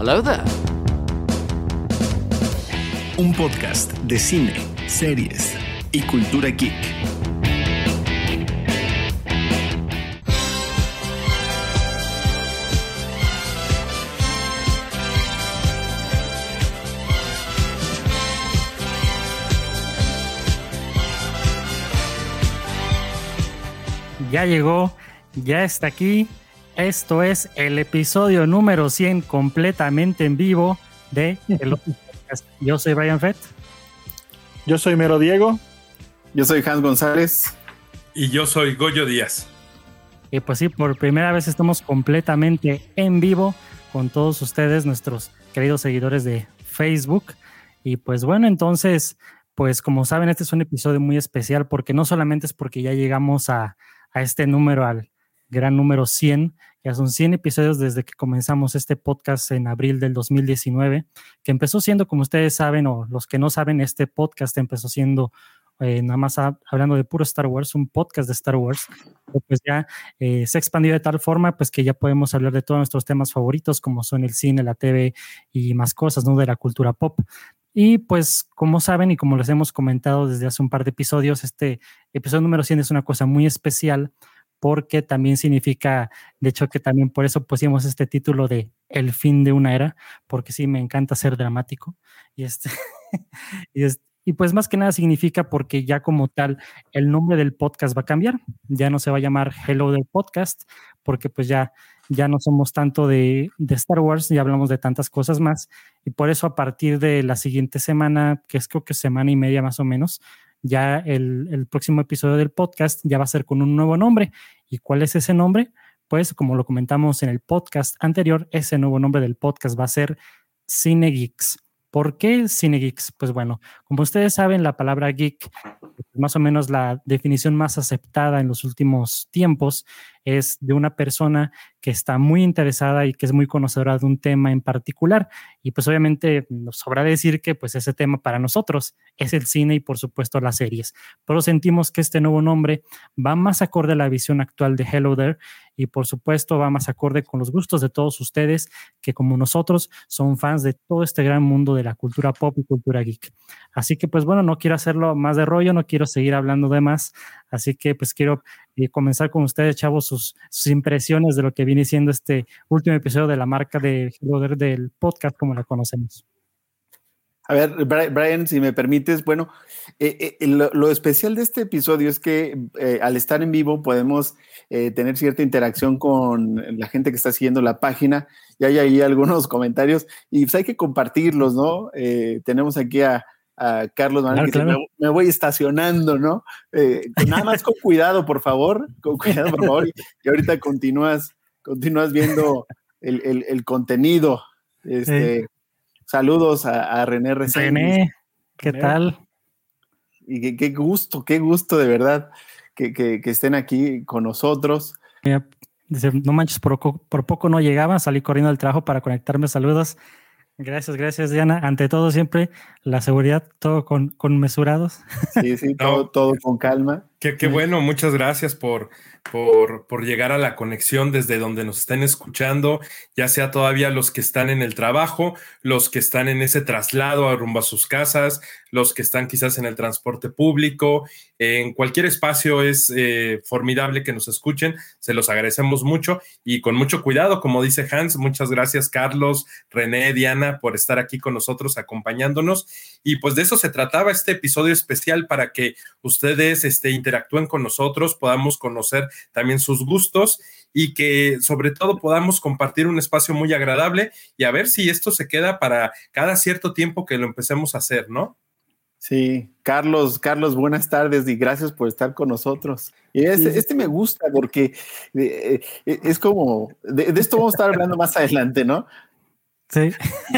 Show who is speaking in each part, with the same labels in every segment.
Speaker 1: Hello there.
Speaker 2: Un podcast de cine, series y cultura geek.
Speaker 3: Ya llegó, ya está aquí. Esto es el episodio número 100 completamente en vivo de El Podcast. Yo soy Brian Fett.
Speaker 4: Yo soy Mero Diego.
Speaker 5: Yo soy Hans González.
Speaker 6: Y yo soy Goyo Díaz.
Speaker 3: Y pues sí, por primera vez estamos completamente en vivo con todos ustedes, nuestros queridos seguidores de Facebook. Y pues bueno, entonces, pues como saben, este es un episodio muy especial porque no solamente es porque ya llegamos a, a este número, al gran número 100, ya son 100 episodios desde que comenzamos este podcast en abril del 2019, que empezó siendo, como ustedes saben, o los que no saben, este podcast empezó siendo eh, nada más a- hablando de puro Star Wars, un podcast de Star Wars, pues ya eh, se ha expandido de tal forma pues que ya podemos hablar de todos nuestros temas favoritos, como son el cine, la TV y más cosas, ¿no? De la cultura pop. Y pues como saben y como les hemos comentado desde hace un par de episodios, este episodio número 100 es una cosa muy especial porque también significa, de hecho que también por eso pusimos este título de El fin de una era, porque sí me encanta ser dramático. Y este, y, es- y pues más que nada significa porque ya como tal el nombre del podcast va a cambiar, ya no se va a llamar Hello del Podcast, porque pues ya, ya no somos tanto de, de Star Wars, ya hablamos de tantas cosas más, y por eso a partir de la siguiente semana, que es creo que semana y media más o menos, ya el, el próximo episodio del podcast ya va a ser con un nuevo nombre. ¿Y cuál es ese nombre? Pues como lo comentamos en el podcast anterior, ese nuevo nombre del podcast va a ser Cine Geeks. ¿Por qué Cine Geeks? Pues bueno, como ustedes saben, la palabra geek, más o menos la definición más aceptada en los últimos tiempos, es de una persona que está muy interesada y que es muy conocedora de un tema en particular. Y pues obviamente nos sobra decir que pues ese tema para nosotros es el cine y por supuesto las series. Pero sentimos que este nuevo nombre va más acorde a la visión actual de Hello There y por supuesto va más acorde con los gustos de todos ustedes que como nosotros son fans de todo este gran mundo de la cultura pop y cultura geek. Así que pues bueno, no quiero hacerlo más de rollo, no quiero seguir hablando de más, así que pues quiero eh, comenzar con ustedes, chavos, sus, impresiones de lo que viene siendo este último episodio de la marca de Hello There del podcast como la conocemos.
Speaker 5: A ver, Bri- Brian, si me permites, bueno, eh, eh, lo, especial de este episodio es que eh, al estar en vivo podemos tener cierta interacción con la gente que está siguiendo la página y hay ahí algunos comentarios y pues hay que compartirlos, ¿no? Tenemos aquí a, a Carlos Manuel
Speaker 3: Claro,
Speaker 5: que
Speaker 3: claro.
Speaker 5: me, me voy estacionando, ¿no? Eh, nada más con cuidado, por favor, con cuidado, por favor, y, y ahorita continúas, continúas viendo el, el- el contenido. Este, Saludos a, a René Reséndiz.
Speaker 3: René, ¿qué
Speaker 5: René.
Speaker 3: tal?
Speaker 5: Y qué, qué gusto, qué gusto de verdad que, que- que estén aquí con nosotros.
Speaker 3: Dice, no manches, por, poco- por poco no llegaba, salí corriendo del trabajo para conectarme. Saludos. Gracias, gracias, Diana. Ante todo, siempre la seguridad, todo con, con mesurados.
Speaker 5: Sí, sí, todo, todo con calma.
Speaker 6: Qué, qué bueno, muchas gracias por, por, por llegar a la conexión desde donde nos estén escuchando, ya sea todavía los que están en el trabajo, los que están en ese traslado a rumbo a sus casas, los que están quizás en el transporte público, en cualquier espacio es eh, formidable que nos escuchen, se los agradecemos mucho y con mucho cuidado, como dice Hans, muchas gracias Carlos, René, Diana, por estar aquí con nosotros acompañándonos. Y pues de eso se trataba este episodio especial para que ustedes este, interactúen con nosotros, podamos conocer también sus gustos y que sobre todo podamos compartir un espacio muy agradable y a ver si esto se queda para cada cierto tiempo que lo empecemos a hacer, ¿no?
Speaker 5: Sí, Carlos, Carlos, buenas tardes y gracias por estar con nosotros. Este, este me gusta porque eh, eh, es como, de, de esto vamos a estar hablando más adelante, ¿no?
Speaker 3: Sí.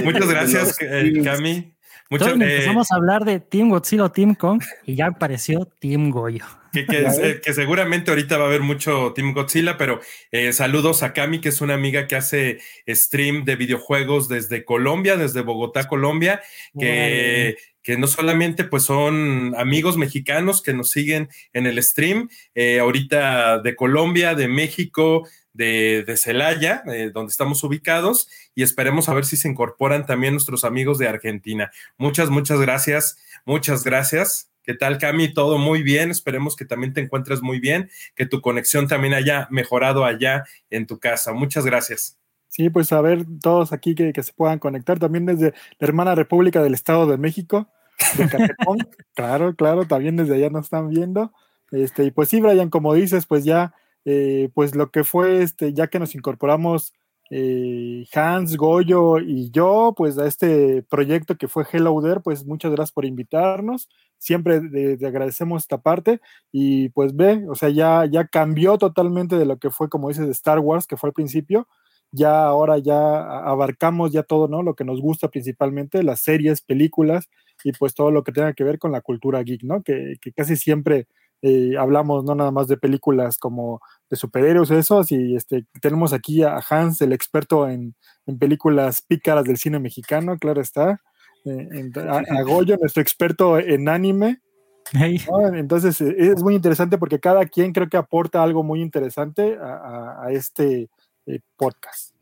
Speaker 6: Muchas gracias,
Speaker 5: los
Speaker 6: eh. Cami. Muchas,
Speaker 3: Entonces
Speaker 6: eh,
Speaker 3: empezamos a hablar de Team Godzilla o Team Kong y ya apareció Team Goyo.
Speaker 6: Que, que, eh, que seguramente ahorita va a haber mucho Team Godzilla, pero eh, saludos a Cami, que es una amiga que hace stream de videojuegos desde Colombia, desde Bogotá, Colombia, que, que no solamente pues son amigos mexicanos que nos siguen en el stream, eh, ahorita de Colombia, de México, de, Celaya, eh, donde estamos ubicados, y esperemos a ver si se incorporan también nuestros amigos de Argentina. Muchas, muchas gracias, muchas gracias. ¿Qué tal, Cami? Todo muy bien. Esperemos que también te encuentres muy bien, que tu conexión también haya mejorado allá en tu casa. Muchas gracias.
Speaker 4: Sí, pues a ver todos aquí que, se puedan conectar también desde la hermana República del Estado de México, de Catepón. claro, claro, también desde allá nos están viendo. Este, y pues sí, Brian, como dices, pues ya eh, pues lo que fue, este, ya que nos incorporamos eh, Hans, Goyo y yo, pues a este proyecto que fue Hello There, pues muchas gracias por invitarnos. Siempre te agradecemos esta parte y pues ve, o sea, ya, ya cambió totalmente de lo que fue, como dices, de Star Wars, que fue al principio. Ya ahora ya abarcamos ya todo, ¿no? Lo que nos gusta principalmente, las series, películas y pues todo lo que tenga que ver con la cultura geek, ¿no? Que, que casi siempre eh, hablamos no nada más de películas como de superhéroes, esos, y este, tenemos aquí a Hans, el experto en, películas pícaras del cine mexicano, claro está, eh, a, Goyo, nuestro experto en anime. Entonces eh, es muy interesante porque cada quien creo que aporta algo muy interesante a, este podcast.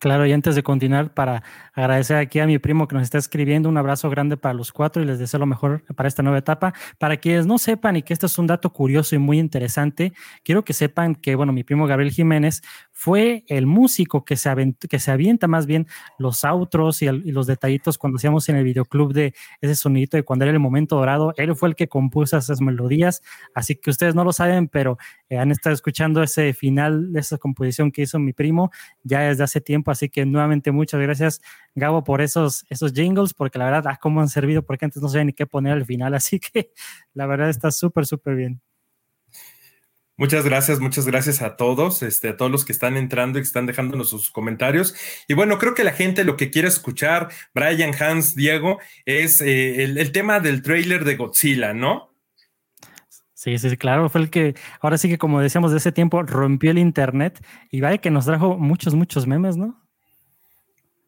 Speaker 3: Claro, y antes de continuar, para agradecer aquí a mi primo que nos está escribiendo, un abrazo grande para los cuatro y les deseo lo mejor para esta nueva etapa. Para quienes no sepan y que esto es un dato curioso y muy interesante, quiero que sepan que, bueno, mi primo Gabriel Jiménez fue el músico que se, que se avienta más bien los outros y, los detallitos cuando hacíamos en el videoclub de ese sonidito de cuando era el momento dorado. Él fue el que compuso esas melodías, así que ustedes no lo saben, pero eh, han estado escuchando ese final de esa composición que hizo mi primo ya desde hace tiempo, así que nuevamente muchas gracias Gabo por esos, esos jingles, porque la verdad, ah, cómo han servido, porque antes no sabía ni qué poner al final, así que la verdad está súper, súper bien.
Speaker 6: Muchas gracias, muchas gracias a todos, este, a todos los que están entrando y que están dejándonos sus comentarios. Y bueno, creo que la gente lo que quiere escuchar, Brian, Hans, Diego, es eh, el, tema del trailer de Godzilla, ¿no?
Speaker 3: Sí, sí, claro, fue el que, ahora sí que como decíamos de ese tiempo, rompió el internet y vaya que nos trajo muchos, muchos memes, ¿no?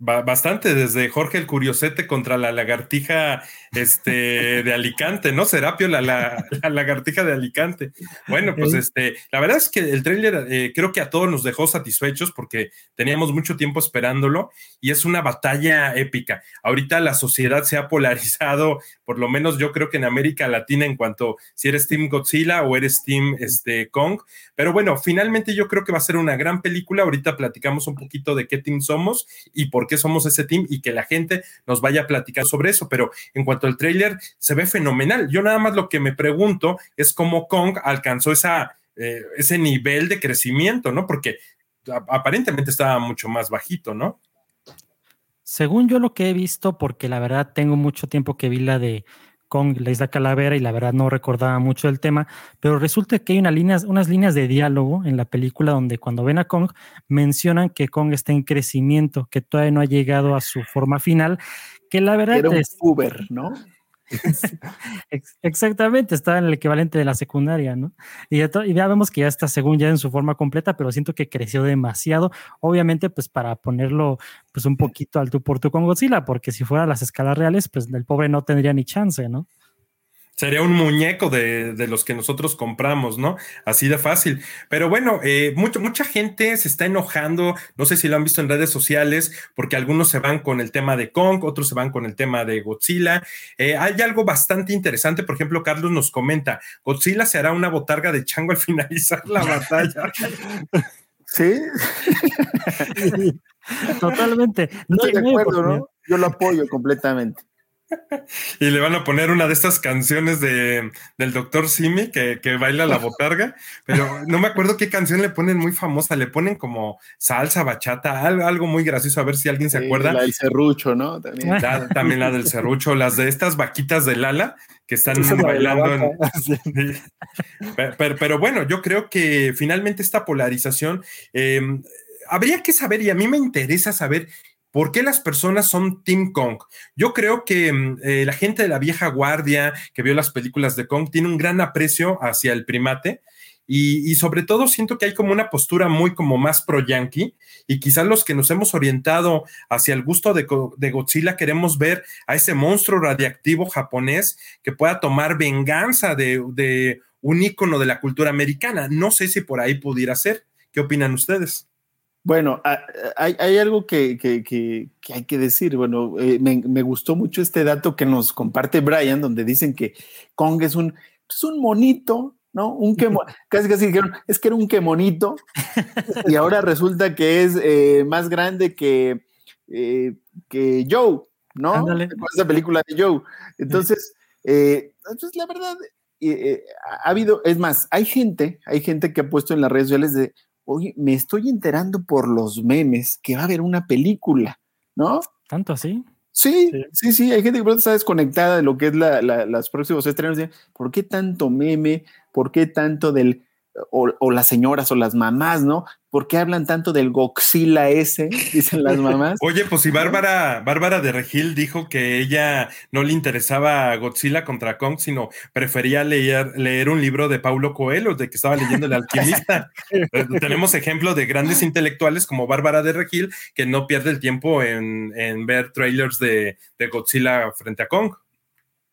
Speaker 6: Bastante, desde Jorge el Curiosete contra la lagartija este, de Alicante, ¿no? Serapio, la, la, lagartija de Alicante. Bueno, pues este, la verdad es que el tráiler eh, creo que a todos nos dejó satisfechos porque teníamos mucho tiempo esperándolo y es una batalla épica. Ahorita la sociedad se ha polarizado, por lo menos yo creo que en América Latina en cuanto si eres Team Godzilla o eres Team este, Kong, pero bueno, finalmente yo creo que va a ser una gran película. Ahorita platicamos un poquito de qué team somos y por qué somos ese team y que la gente nos vaya a platicar sobre eso. Pero en cuanto al trailer, se ve fenomenal. Yo nada más lo que me pregunto es cómo Kong alcanzó esa, eh, ese nivel de crecimiento, ¿no? Porque aparentemente estaba mucho más bajito, ¿no?
Speaker 3: Según yo lo que he visto, porque la verdad tengo mucho tiempo que vi la de Kong, la isla Calavera, y la verdad no recordaba mucho el tema, pero resulta que hay una unas líneas de diálogo en la película donde cuando ven a Kong mencionan que Kong está en crecimiento, que todavía no ha llegado a su forma final, que la verdad
Speaker 5: Era un es... Uber, ¿no?
Speaker 3: Exactamente, está en el equivalente de la secundaria, ¿no? Y ya, vemos que ya está según ya en su forma completa, pero siento que creció demasiado. Obviamente, pues para ponerlo pues un poquito al tú por tú con Godzilla, porque si fuera las escalas reales, pues el pobre no tendría ni chance, ¿no?
Speaker 6: Sería un muñeco de, los que nosotros compramos, ¿no? Así de fácil. Pero bueno, eh, mucha gente se está enojando, no sé si lo han visto en redes sociales, porque algunos se van con el tema de Kong, otros se van con el tema de Godzilla. Eh, hay algo bastante interesante, por ejemplo, Carlos nos comenta, Godzilla se hará una botarga de chango al finalizar la batalla.
Speaker 5: Sí.
Speaker 3: Totalmente.
Speaker 5: No, estoy de acuerdo, ¿no? Yo lo apoyo completamente
Speaker 6: y le van a poner una de estas canciones de, del doctor Simi que, baila la botarga, pero no me acuerdo qué canción le ponen muy famosa, le ponen como salsa, bachata, algo, muy gracioso, a ver si alguien se acuerda.
Speaker 5: La del serrucho, ¿no?
Speaker 6: También. La, del serrucho, las de estas vaquitas del ala que están bailando. pero, bueno, yo creo que finalmente esta polarización, em, habría que saber, y a mí me interesa saber ¿Por qué las personas son Team Kong? Yo creo que mm, eh, la gente de la vieja guardia que vio las películas de Kong tiene un gran aprecio hacia el primate y, sobre todo siento que hay como una postura muy como más pro-yankee y quizás los que nos hemos orientado hacia el gusto de, Godzilla queremos ver a ese monstruo radiactivo japonés que pueda tomar venganza de, de un ícono de la cultura americana. No sé si por ahí pudiera ser. ¿Qué opinan ustedes?
Speaker 5: Bueno, hay, algo que, hay que decir. Bueno, eh, me, gustó mucho este dato que nos comparte Brian, donde dicen que Kong es un, es un monito, ¿no? Un que, casi casi dijeron, es que era un que monito, y ahora resulta que es eh, más grande que, eh, que Joe, ¿no? Esa película de Joe. Entonces, pues la verdad, ha habido, es más, hay gente, hay gente que ha puesto en las redes sociales de, oye, me estoy enterando por los memes que va a haber una película, ¿no?
Speaker 3: ¿Tanto así?
Speaker 5: Sí, sí, sí, hay gente que está desconectada de lo que es la, las próximos estrenos. ¿Por qué tanto meme? ¿Por qué tanto del o, las señoras o las mamás, ¿no? ¿Por qué hablan tanto del Goxila ese? Dicen las mamás.
Speaker 6: Oye, pues si Bárbara, Bárbara de Regil dijo que ella no le interesaba Godzilla contra Kong, sino prefería leer, leer un libro de Paulo Coelho, de que estaba leyendo El alquimista. Tenemos ejemplos de grandes intelectuales como Bárbara de Regil, que no pierde el tiempo en, ver trailers de, de Godzilla frente a Kong.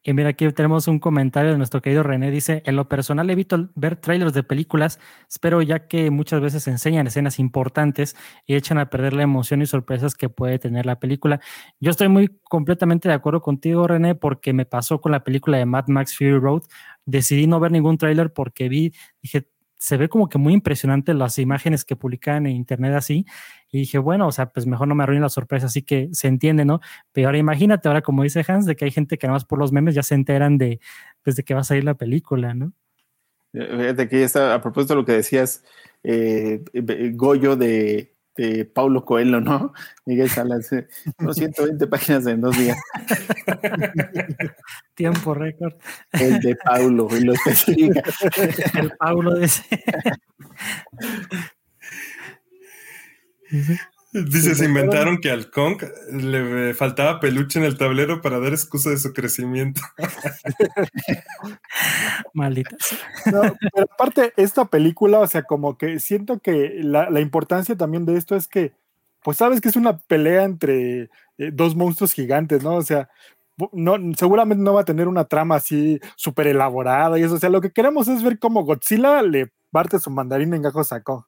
Speaker 3: Y mira, aquí tenemos un comentario de nuestro querido René. Dice, en lo personal evito ver trailers de películas, pero ya que muchas veces enseñan escenas importantes y echan a perder la emoción y sorpresas que puede tener la película. Yo estoy muy completamente de acuerdo contigo, René, porque me pasó con la película de Mad Max Fury Road. Decidí no ver ningún trailer porque vi, dije, se ve como que muy impresionante las imágenes que publican en internet así. Y dije, bueno, o sea, pues mejor no me arruinen la sorpresa, así que se entiende, ¿no? Pero ahora imagínate, ahora como dice Hans, de que hay gente que nada más por los memes ya se enteran de desde que va a salir la película, ¿no?
Speaker 5: Eh, fíjate que ya está, a propósito de lo que decías, eh, Goyo de, de Paulo Coelho, ¿no? Miguel Salas, 120 páginas en dos días.
Speaker 3: Tiempo récord.
Speaker 5: El de Paulo, y lo especifica.
Speaker 3: El Paulo de ese.
Speaker 6: Dice, se inventaron que al Kong le faltaba peluche en el tablero para dar excusa de su crecimiento.
Speaker 3: Maldita.
Speaker 4: pero aparte, esta película, o sea, como que siento que la, importancia también de esto es que, pues sabes que es una pelea entre eh, dos monstruos gigantes, ¿no? O sea, no, seguramente no va a tener una trama así súper elaborada y eso. O sea, lo que queremos es ver cómo Godzilla le parte su mandarín en gajos a Kong.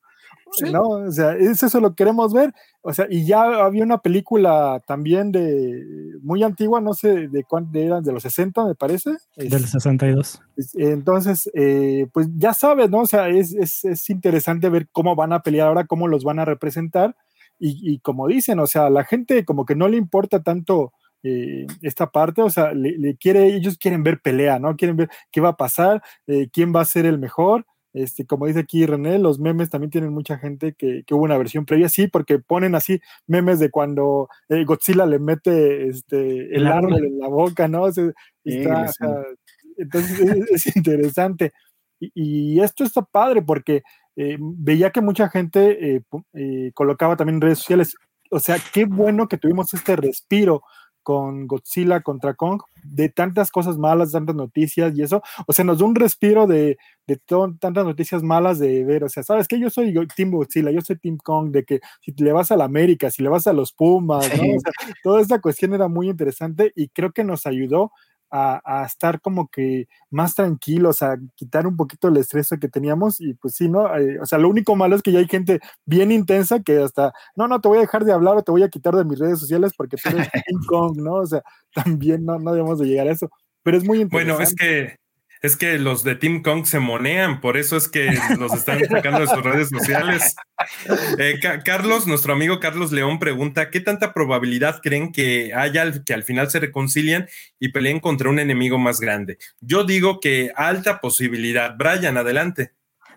Speaker 4: ¿No? O sea, es eso lo que queremos ver. O sea, y ya había una película también de muy antigua, no sé de cuánto eran, de los 60, me parece.
Speaker 3: Del 62.
Speaker 4: Entonces, eh, pues ya sabes, ¿no? O sea, es, es, es, interesante ver cómo van a pelear ahora, cómo los van a representar. Y, y como dicen, o sea, la gente como que no le importa tanto. Eh, esta parte, o sea, le, quiere, ellos quieren ver pelea, ¿no? Quieren ver qué va a pasar, eh, quién va a ser el mejor, este, como dice aquí René, los memes también tienen mucha gente que, hubo una versión previa, sí, porque ponen así memes de cuando eh, Godzilla le mete este, el, árbol en la boca, ¿no? entonces es, interesante. Y, esto está padre porque eh, veía que mucha gente eh, colocaba también en redes sociales, o sea, qué bueno que tuvimos este respiro con Godzilla contra Kong, de tantas cosas malas, tantas noticias y eso, o sea, nos da un respiro de, de tantas noticias malas de ver, o sea, sabes que yo soy Team Godzilla, yo soy Team Kong, de que si le vas a la América, si le vas a los Pumas, toda esta cuestión era muy interesante y creo que nos ayudó a, estar como que más tranquilos, a quitar un poquito el estrés que teníamos y pues sí, ¿no? Eh, o sea, lo único malo es que ya hay gente bien intensa que hasta, no, no, te voy a dejar de hablar o te voy a quitar de mis redes sociales porque tú eres King Kong, ¿no? O sea, también no, no debemos de llegar a eso, pero es muy interesante.
Speaker 6: Bueno, es que es que los de Team Kong se monean, por eso es que los están sacando de sus redes sociales. Eh, Carlos, nuestro amigo Carlos León pregunta, ¿qué tanta probabilidad creen que haya que al final se reconcilien y peleen contra un enemigo más grande? Yo digo que alta posibilidad. Brian, adelante.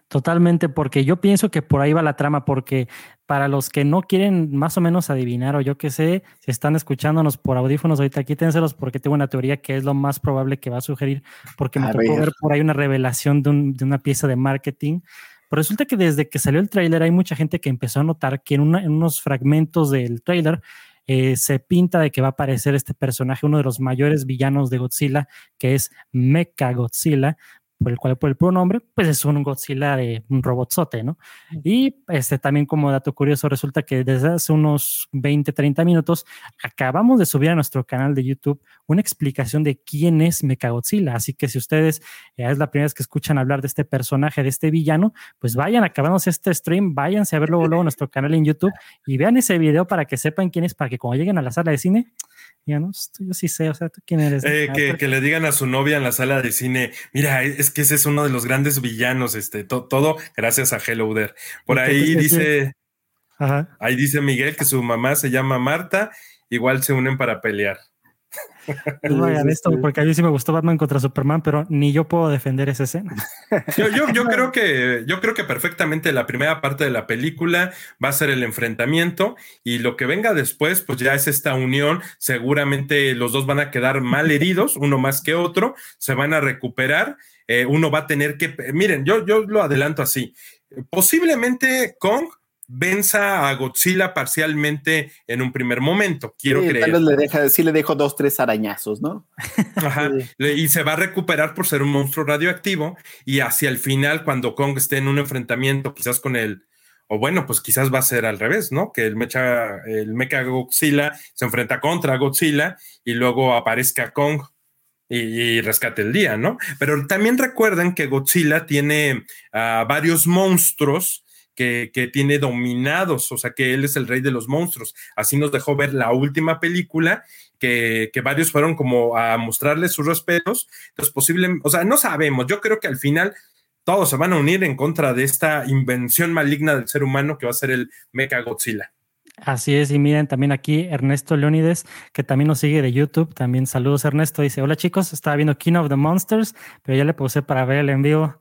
Speaker 3: Totalmente, porque yo pienso que por ahí va la trama, porque para los que no quieren más o menos adivinar o yo qué sé, si están escuchándonos por audífonos ahorita, quítenselos porque tengo una teoría que es lo más probable que va a sugerir, porque me tocó ver. por ahí una revelación de, una pieza de marketing. Pero resulta que desde que salió el tráiler hay mucha gente que empezó a notar que en, unos fragmentos del tráiler eh, se pinta de que va a aparecer este personaje, uno de los mayores villanos de Godzilla, que es Mecha Godzilla, por el cual por el puro nombre, pues es un Godzilla de un robotzote, ¿no? Y este también como dato curioso resulta que desde hace unos 20, 30 minutos acabamos de subir a nuestro canal de YouTube una explicación de quién es Mechagodzilla, así que si ustedes ya es la primera vez que escuchan hablar de este personaje, de este villano, pues vayan, acabamos este stream, váyanse a verlo luego, luego nuestro canal en YouTube y vean ese video para que sepan quién es, para que cuando lleguen a la sala de cine, ya no, yo sí sé, o sea, ¿tú quién eres?
Speaker 6: Eh, que, que, le digan a su novia en la sala de cine, mira, es que ese es uno de los grandes villanos, este, todo gracias a Hello There. Por ahí dice, Ajá. ahí dice Miguel que su mamá se llama Marta, igual se unen para pelear.
Speaker 3: No hagan esto, porque a mí sí me gustó Batman contra Superman, pero ni yo puedo defender esa escena.
Speaker 6: Yo, yo, yo, creo que, yo creo que perfectamente la primera parte de la película va a ser el enfrentamiento y lo que venga después, pues ya es esta unión. Seguramente los dos van a quedar mal heridos, uno más que otro, se van a recuperar. Eh, uno va a tener que, miren, yo, yo lo adelanto así. Posiblemente Kong venza a Godzilla parcialmente en un primer momento. Quiero
Speaker 5: sí,
Speaker 6: creer.
Speaker 5: Tal vez le deja, sí le dejo dos, tres arañazos, ¿no?
Speaker 6: Ajá. Y se va a recuperar por ser un monstruo radioactivo. Y hacia el final, cuando Kong esté en un enfrentamiento, quizás con el. O bueno, pues quizás va a ser al revés, ¿no? Que el mecha, el mecha Godzilla se enfrenta contra Godzilla y luego aparezca Kong y, y, rescate el día, ¿no? Pero también recuerden que Godzilla tiene uh, varios monstruos que, tiene dominados, o sea que él es el rey de los monstruos. Así nos dejó ver la última película, que, varios fueron como a mostrarle sus respetos. Entonces, posible, o sea, no sabemos. Yo creo que al final todos se van a unir en contra de esta invención maligna del ser humano que va a ser el Mecha Godzilla.
Speaker 3: Así es, y miren también aquí Ernesto Leonides, que también nos sigue de YouTube. También saludos, Ernesto. Dice: Hola chicos, estaba viendo King of the Monsters, pero ya le puse para ver el envío.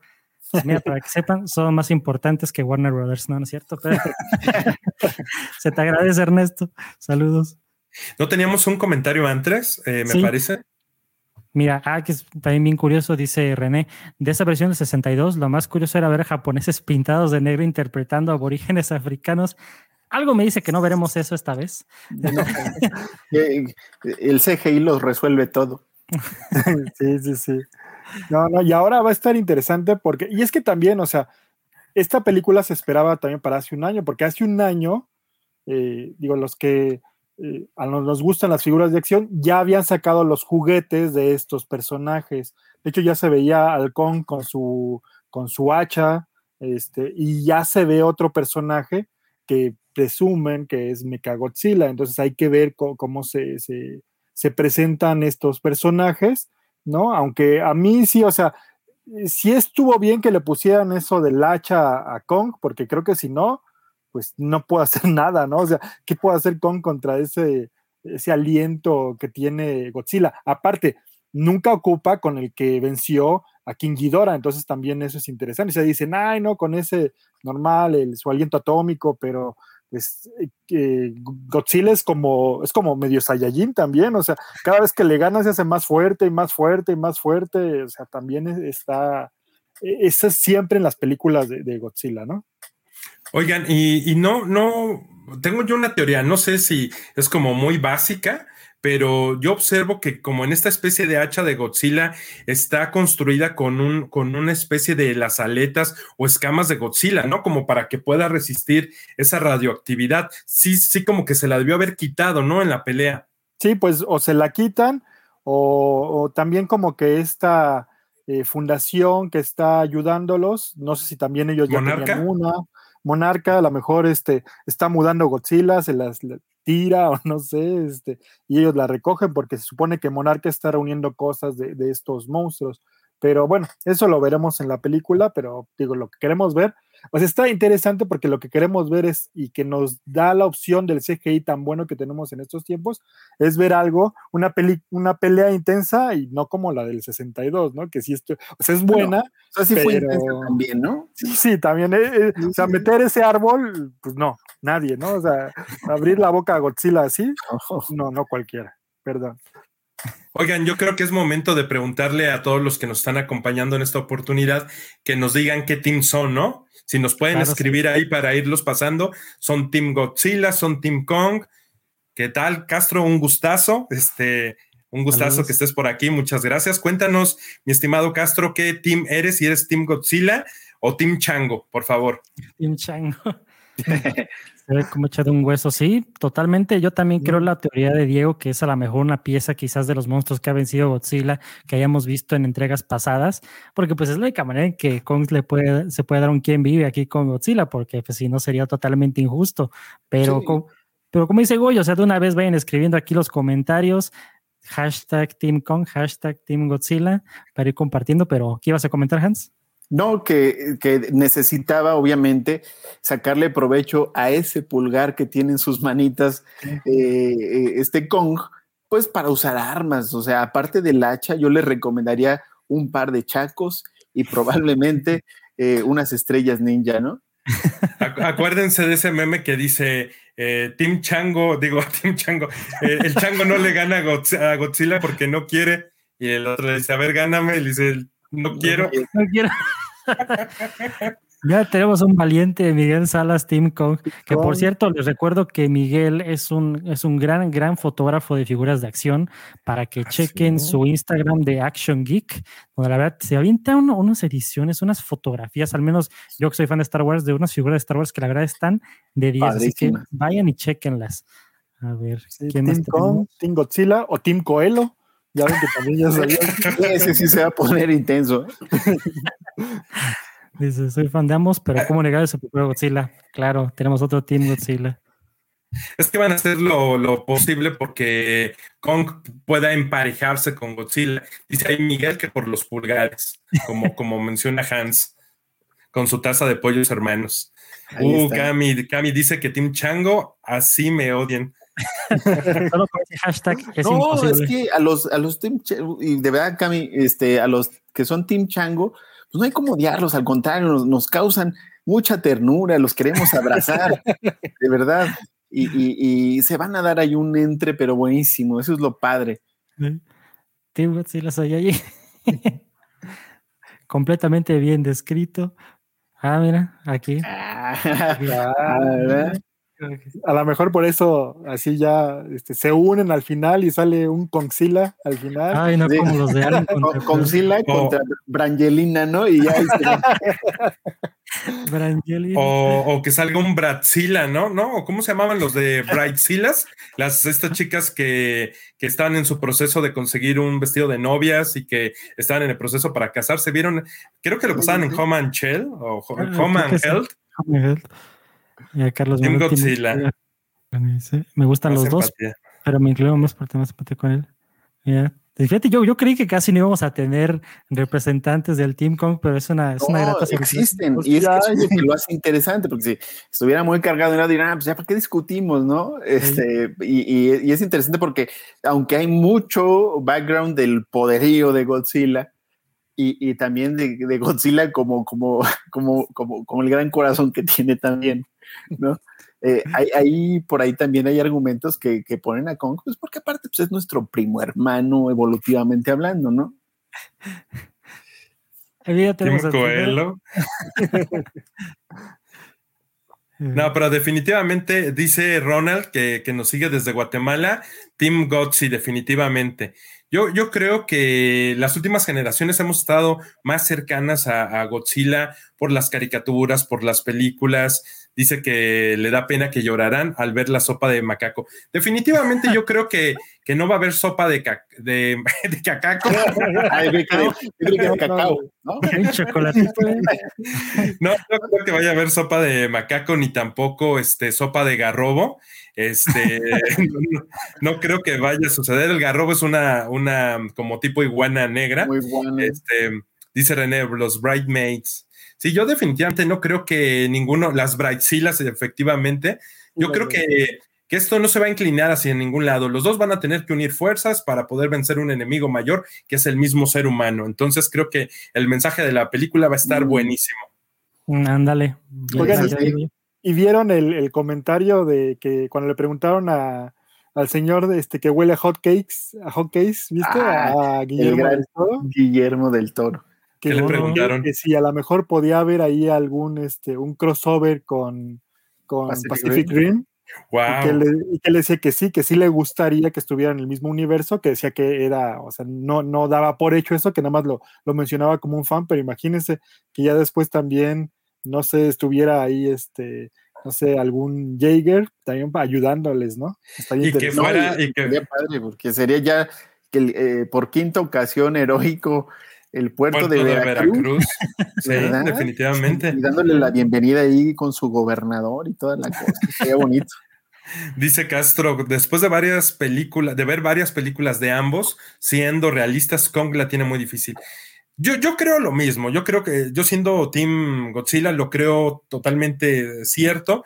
Speaker 3: Mira, para que sepan, son más importantes que Warner Brothers, ¿no? ¿No es cierto? Pero se te agradece, Ernesto. Saludos.
Speaker 6: ¿No teníamos un comentario antes, eh, me sí. parece?
Speaker 3: Mira, ah, que es también bien curioso, dice René, de esa versión del 62, lo más curioso era ver a japoneses pintados de negro interpretando aborígenes africanos. Algo me dice que no veremos eso esta vez.
Speaker 5: No, el CGI los resuelve todo.
Speaker 4: sí, sí, sí. No, no, y ahora va a estar interesante porque, y es que también, o sea, esta película se esperaba también para hace un año, porque hace un año, eh, digo, los que eh, a nos gustan las figuras de acción, ya habían sacado los juguetes de estos personajes. De hecho, ya se veía Halcón con su, con su hacha, este, y ya se ve otro personaje que presumen que es Mechagodzilla. Entonces hay que ver cómo, se, se presentan estos personajes ¿no? Aunque a mí sí, o sea, sí estuvo bien que le pusieran eso del hacha a Kong, porque creo que si no, pues no puedo hacer nada, ¿no? O sea, ¿qué puede hacer Kong contra ese, ese aliento que tiene Godzilla? Aparte, nunca ocupa con el que venció a King Ghidorah, entonces también eso es interesante. Se dicen, ay, no, con ese normal, el, su aliento atómico, pero eh, Godzilla es como, es como medio Saiyajin también, o sea, cada vez que le gana se hace más fuerte y más fuerte y más fuerte, o sea, también está, eso es siempre en las películas de, de Godzilla, ¿no?
Speaker 6: Oigan, y, y, no, no, tengo yo una teoría, no sé si es como muy básica, pero yo observo que como en esta especie de hacha de Godzilla está construida con, un, con una especie de las aletas o escamas de Godzilla, ¿no? Como para que pueda resistir esa radioactividad. Sí, sí, como que se la debió haber quitado, ¿no? En la pelea.
Speaker 4: Sí, pues o se la quitan o, o también como que esta eh, fundación que está ayudándolos, no sé si también ellos ya
Speaker 6: ¿Monarca?
Speaker 4: tenían una. Monarca, a lo mejor este, está mudando Godzilla, se las tira o no sé, este, y ellos la recogen porque se supone que Monarca está reuniendo cosas de, de, estos monstruos. Pero bueno, eso lo veremos en la película, pero digo, lo que queremos ver, pues está interesante porque lo que queremos ver es, y que nos da la opción del CGI tan bueno que tenemos en estos tiempos, es ver algo, una, peli, una pelea intensa y no como la del 62, ¿no? Que sí, esto, o sea, es buena.
Speaker 5: Bueno, o sea, sí pero... fue intensa también, ¿no?
Speaker 4: Sí, sí también. Eh, eh, o sea, meter ese árbol, pues no, nadie, ¿no? O sea, abrir la boca a Godzilla así, no, no cualquiera, perdón.
Speaker 6: Oigan, yo creo que es momento de preguntarle a todos los que nos están acompañando en esta oportunidad que nos digan qué team son, ¿no? Si nos pueden claro, escribir sí. ahí para irlos pasando, son Team Godzilla, son Team Kong. ¿Qué tal, Castro? Un gustazo. Este, Un gustazo
Speaker 3: Saludos.
Speaker 6: que estés por aquí, muchas gracias. Cuéntanos, mi estimado Castro, ¿qué team eres? Si eres Team Godzilla o Team Chango, por favor.
Speaker 3: Team Chango. Se ve como echado un hueso, sí, totalmente. Yo también creo la teoría de Diego, que es a lo mejor una pieza quizás de los monstruos que ha vencido Godzilla, que hayamos visto en entregas pasadas, porque pues es la única manera en que Kong le puede, se puede dar un quien vive aquí con Godzilla, porque pues si no sería totalmente injusto. Pero,
Speaker 5: Sí.
Speaker 3: pero como dice Goyo, o sea, de una vez vayan escribiendo aquí los comentarios, hashtag Team Kong, hashtag Team Godzilla, para ir compartiendo, pero ¿qué ibas a comentar, Hans?
Speaker 5: No, que, que necesitaba obviamente sacarle provecho a ese pulgar que tiene en sus manitas eh, eh, este Kong, pues para usar armas. O sea, aparte del hacha, yo le recomendaría un par de chacos y probablemente eh, unas estrellas ninja, ¿no?
Speaker 6: Acu- Acuérdense de ese meme que dice eh, Team Chango, digo Team Chango, eh, el Chango no le gana a Godzilla porque no quiere y el otro le dice, a ver, gáname, y le dice, no quiero.
Speaker 3: No quiero. Ya tenemos un valiente Miguel Salas Team Kong, que por cierto les recuerdo que Miguel es un, es un gran, gran fotógrafo de figuras de acción para que chequen
Speaker 6: sí.
Speaker 3: su Instagram de Action Geek, donde la verdad se avienta uno- unas ediciones, unas fotografías, al menos yo que soy fan de Star Wars, de unas figuras de Star Wars que la verdad están de 10, así que vayan y chequenlas. A ver,
Speaker 4: Sí,
Speaker 3: ¿quién
Speaker 4: Team? Kong, Team Godzilla o Team Coelho. Ya ven que también ya salió.
Speaker 5: Ese sí se va a poner intenso.
Speaker 3: Dice, soy fan de ambos, pero ¿cómo negar ese propio Godzilla? Claro, tenemos otro Team Godzilla.
Speaker 6: Es que van a hacer lo, lo posible porque Kong pueda emparejarse con Godzilla. Dice ahí Miguel que por los pulgares, como, como menciona Hans, con su taza de pollos hermanos.
Speaker 5: Ahí
Speaker 6: Uh. Cami, Cami dice que Team Chango, así me odian.
Speaker 3: Solo con ese hashtag es
Speaker 5: no,
Speaker 3: imposible.
Speaker 5: es que a los, a los Team Ch- y de verdad, Cami, este, a los que son Team Chango, pues no hay como odiarlos, al contrario, nos, nos causan mucha ternura, los queremos abrazar, de verdad. Y, y- y se van a dar ahí un entre, pero buenísimo, eso es lo padre.
Speaker 3: Team Godzilla soy allí. Completamente bien descrito. Ah, mira, aquí.
Speaker 5: Ah,
Speaker 4: Ah. A lo mejor por eso así ya este, se unen al final y sale un Kongzilla al final.
Speaker 3: Ay, no
Speaker 5: Sí.
Speaker 3: como los de Alien contra
Speaker 5: contra Brangelina, ¿no? Y ya este,
Speaker 3: Brangelina.
Speaker 6: O, o que salga un Bratzilla, ¿no? ¿No? ¿O ¿Cómo se llamaban los de Brightzillas? Las estas chicas que, que estaban en su proceso de conseguir un vestido de novias y que estaban en el proceso para casarse. ¿Vieron? Creo que lo pasaban en Home and Shell o Ho-
Speaker 3: Ah,
Speaker 6: Home
Speaker 3: que
Speaker 6: and. Health.
Speaker 3: Y a Carlos
Speaker 6: Team Godzilla.
Speaker 3: Me gustan
Speaker 6: Más
Speaker 3: los dos, pero me incluyo más por temas empatía con él. Ya. Fíjate, yo, yo creí que casi no íbamos a tener representantes del Team Kong, pero es una, es una
Speaker 5: no,
Speaker 3: grata sorpresa.
Speaker 5: existen. Y es,
Speaker 4: ya, ya.
Speaker 5: que lo hace interesante, porque si estuviera muy cargado nada, dirán, ah, pues ya, ¿para qué discutimos, no? Este, y, y- y es interesante porque, aunque hay mucho background del poderío de Godzilla, y, y también de, de Godzilla como, como, como, como, como el gran corazón que tiene también, ¿no? Eh, hay, hay- por ahí también hay argumentos que, que ponen a Kong, pues porque aparte pues, es nuestro primo hermano evolutivamente hablando, ¿no?
Speaker 3: Ahí ya tenemos.
Speaker 6: Coelho. No, pero definitivamente dice Ronald que, que nos sigue desde Guatemala, Team Gotzi, definitivamente. Yo, yo creo que las últimas generaciones hemos estado más cercanas a, a Godzilla por las caricaturas, por las películas. Dice que le da pena que llorarán al ver la sopa de macaco. Definitivamente yo creo que, que no va a haber sopa de, ca- de, de cacaco.
Speaker 5: Ay, yo creo que- yo creo que es cacao, ¿no?
Speaker 3: Un chocolatito.
Speaker 6: No, no creo que vaya a haber sopa de macaco ni tampoco este, sopa de garrobo. Este, no, no creo que vaya a suceder. El garrobo es una, una como tipo iguana negra.
Speaker 5: Muy bueno.
Speaker 6: Este, dice René, los bridesmaids. Sí, yo definitivamente no creo que ninguno, las bridezillas, efectivamente, yo creo que, que esto no se va a inclinar hacia ningún lado. Los dos van a tener que unir fuerzas para poder vencer un enemigo mayor, que es el mismo ser humano. Entonces creo que el mensaje de la película va a estar
Speaker 5: Mm.
Speaker 6: buenísimo.
Speaker 3: Mm, Ándale.
Speaker 4: Oigan. Y vieron el, el comentario de que cuando le preguntaron a, al señor de este que huele a hot cakes, a hot cakes, ¿viste?
Speaker 5: Ah,
Speaker 4: a Guillermo
Speaker 5: gran-
Speaker 4: del Toro,
Speaker 5: Guillermo del Toro.
Speaker 4: Que,
Speaker 6: ¿Qué le preguntaron?
Speaker 4: que si a lo mejor podía haber ahí algún este un crossover con, con
Speaker 5: Pacific
Speaker 4: Pacific, Rim. Y, que le, y, que le, decía que sí, que sí le gustaría que estuviera en el mismo universo, que decía que era, o sea, no, no daba por hecho eso, que nada más lo, lo mencionaba como un fan, pero imagínense que ya después también, no sé, estuviera ahí este no sé, algún Jaeger también ayudándoles, ¿no?
Speaker 6: y que fuera, y, que...
Speaker 5: Sería padre, porque sería ya que eh, por quinta ocasión heroico el puerto, de, Veracruz.
Speaker 6: sí, definitivamente.
Speaker 5: Y dándole la bienvenida ahí con su gobernador y toda la cosa. Sería bonito.
Speaker 6: Dice Castro, después de varias películas, de ver varias películas de ambos, siendo realistas, Kong la tiene muy difícil. Yo, yo creo lo mismo, yo creo que yo siendo Team Godzilla lo creo totalmente cierto,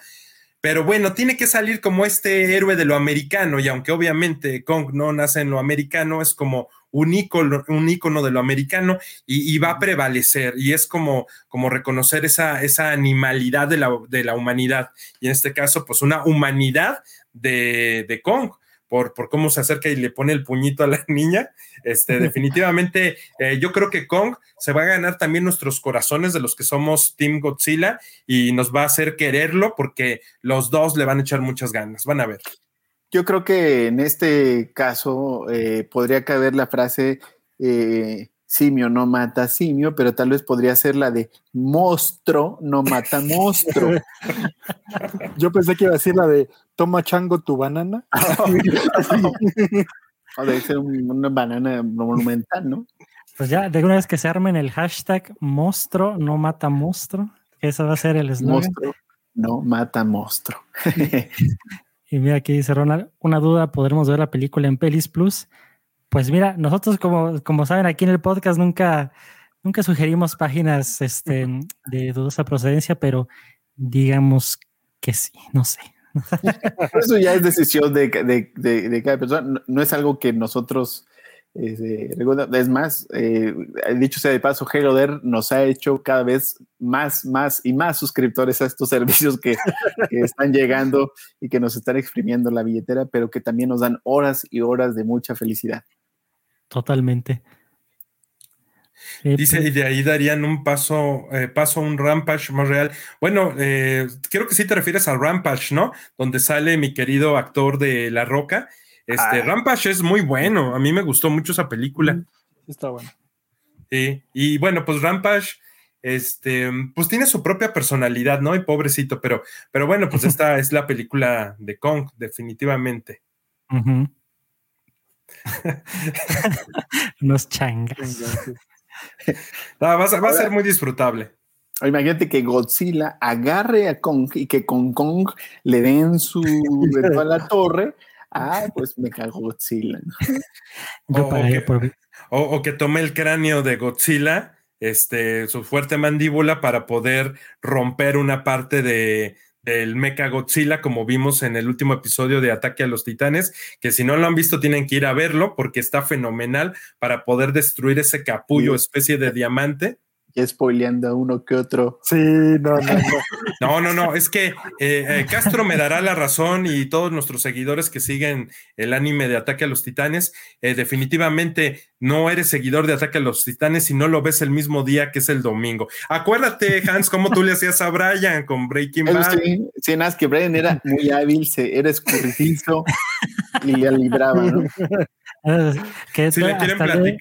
Speaker 6: pero bueno, tiene que salir como este héroe de lo americano y aunque obviamente Kong no nace en lo americano, es como un ícono, un ícono de lo americano y, va a prevalecer y es como, como reconocer esa, esa animalidad de la, de la humanidad y en este caso pues una humanidad de, de Kong por, por cómo se acerca y le pone el puñito a la niña. Este, definitivamente, eh, yo creo que Kong se va a ganar también nuestros corazones de los que somos Team Godzilla y nos va a hacer quererlo porque los dos le van a echar muchas ganas. Van a ver.
Speaker 5: Yo creo que en este caso eh, podría caber la frase eh, simio no mata simio, pero tal vez podría ser la de monstruo no mata monstruo.
Speaker 4: Yo pensé que iba a decir la de toma chango tu banana.
Speaker 5: o debe ser una banana monumental, ¿no?
Speaker 3: Pues ya, de una vez que se armen el hashtag monstruo no mata monstruo, eso va a ser el eslogan. Monstruo
Speaker 5: no mata monstruo.
Speaker 3: y mira, aquí dice Ronald, una duda, ¿podremos ver la película en Pelis Plus? Pues mira, nosotros como, como saben aquí en el podcast nunca, nunca sugerimos páginas este, de dudosa procedencia, pero digamos que sí, no sé.
Speaker 5: Eso ya es decisión de, de, cada persona, no, es algo que nosotros... Este, es más, eh, dicho sea de paso, Heroder nos ha hecho cada vez más, más y más suscriptores a estos servicios que, que, están llegando y que nos están exprimiendo la billetera, pero que también nos dan horas y horas de mucha felicidad.
Speaker 3: Totalmente.
Speaker 6: Dice, y de ahí darían un paso, eh, paso a un Rampage más real. Bueno, eh, creo que sí te refieres al Rampage, ¿no? Donde sale mi querido actor de La Roca. Este, ah. Rampage es muy bueno. A mí me gustó mucho esa película.
Speaker 4: Está bueno.
Speaker 6: Sí, y bueno, pues Rampage, este, pues tiene su propia personalidad, ¿no? Y pobrecito, pero, pero bueno, pues esta es la película de Kong, definitivamente.
Speaker 3: Unos changas.
Speaker 6: va, a, ser muy disfrutable.
Speaker 5: Imagínate que Godzilla agarre a Kong y que con Kong le den su a la torre. Ah, pues me cago Godzilla.
Speaker 6: o, que, tome el cráneo de Godzilla, este, su fuerte mandíbula, para poder romper una parte de, el Mecha Godzilla, como vimos en el último episodio de Ataque a los Titanes, que si no lo han visto tienen que ir a verlo porque está fenomenal para poder destruir ese capullo especie de diamante
Speaker 5: spoileando a uno que otro.
Speaker 4: Sí, no, no, no.
Speaker 6: no, no, no, es que eh, eh, Castro me dará la razón y todos nuestros seguidores que siguen el anime de Ataque a los Titanes, eh, definitivamente no eres seguidor de Ataque a los Titanes si no lo ves el mismo día que es el domingo. Acuérdate, Hans, cómo tú le hacías a Brian con Breaking Bad.
Speaker 5: Sí, sí, nada, que Brian era muy hábil, se, era escurridizo y le libraba, ¿no?
Speaker 6: si le quieren platicar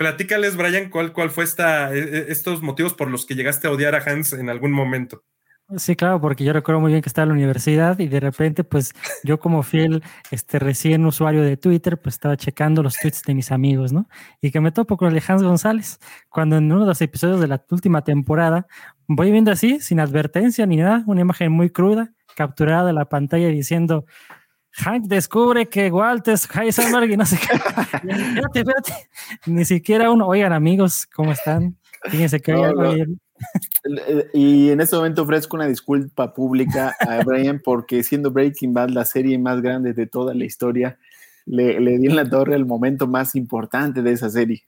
Speaker 6: Platícales, Brian, cuál, cuál fue esta, e, e, estos motivos por los que llegaste a odiar a Hans en algún momento.
Speaker 3: Sí, claro, porque yo recuerdo muy bien que estaba en la universidad y de repente, pues yo como fiel, este recién usuario de Twitter, pues estaba checando los tweets de mis amigos, ¿no? Y que me topo con el Hans González, cuando en uno de los episodios de la última temporada voy viendo así, sin advertencia ni nada, una imagen muy cruda, capturada de la pantalla diciendo, Hank descubre que Walt es Heisenberg y no sé qué. espérate, espérate. Ni siquiera uno. Oigan, amigos, ¿cómo están? Fíjense que
Speaker 5: Y en este momento ofrezco una disculpa pública a Brian porque siendo Breaking Bad la serie más grande de toda la historia, le, le di en la torre el momento más importante de esa serie.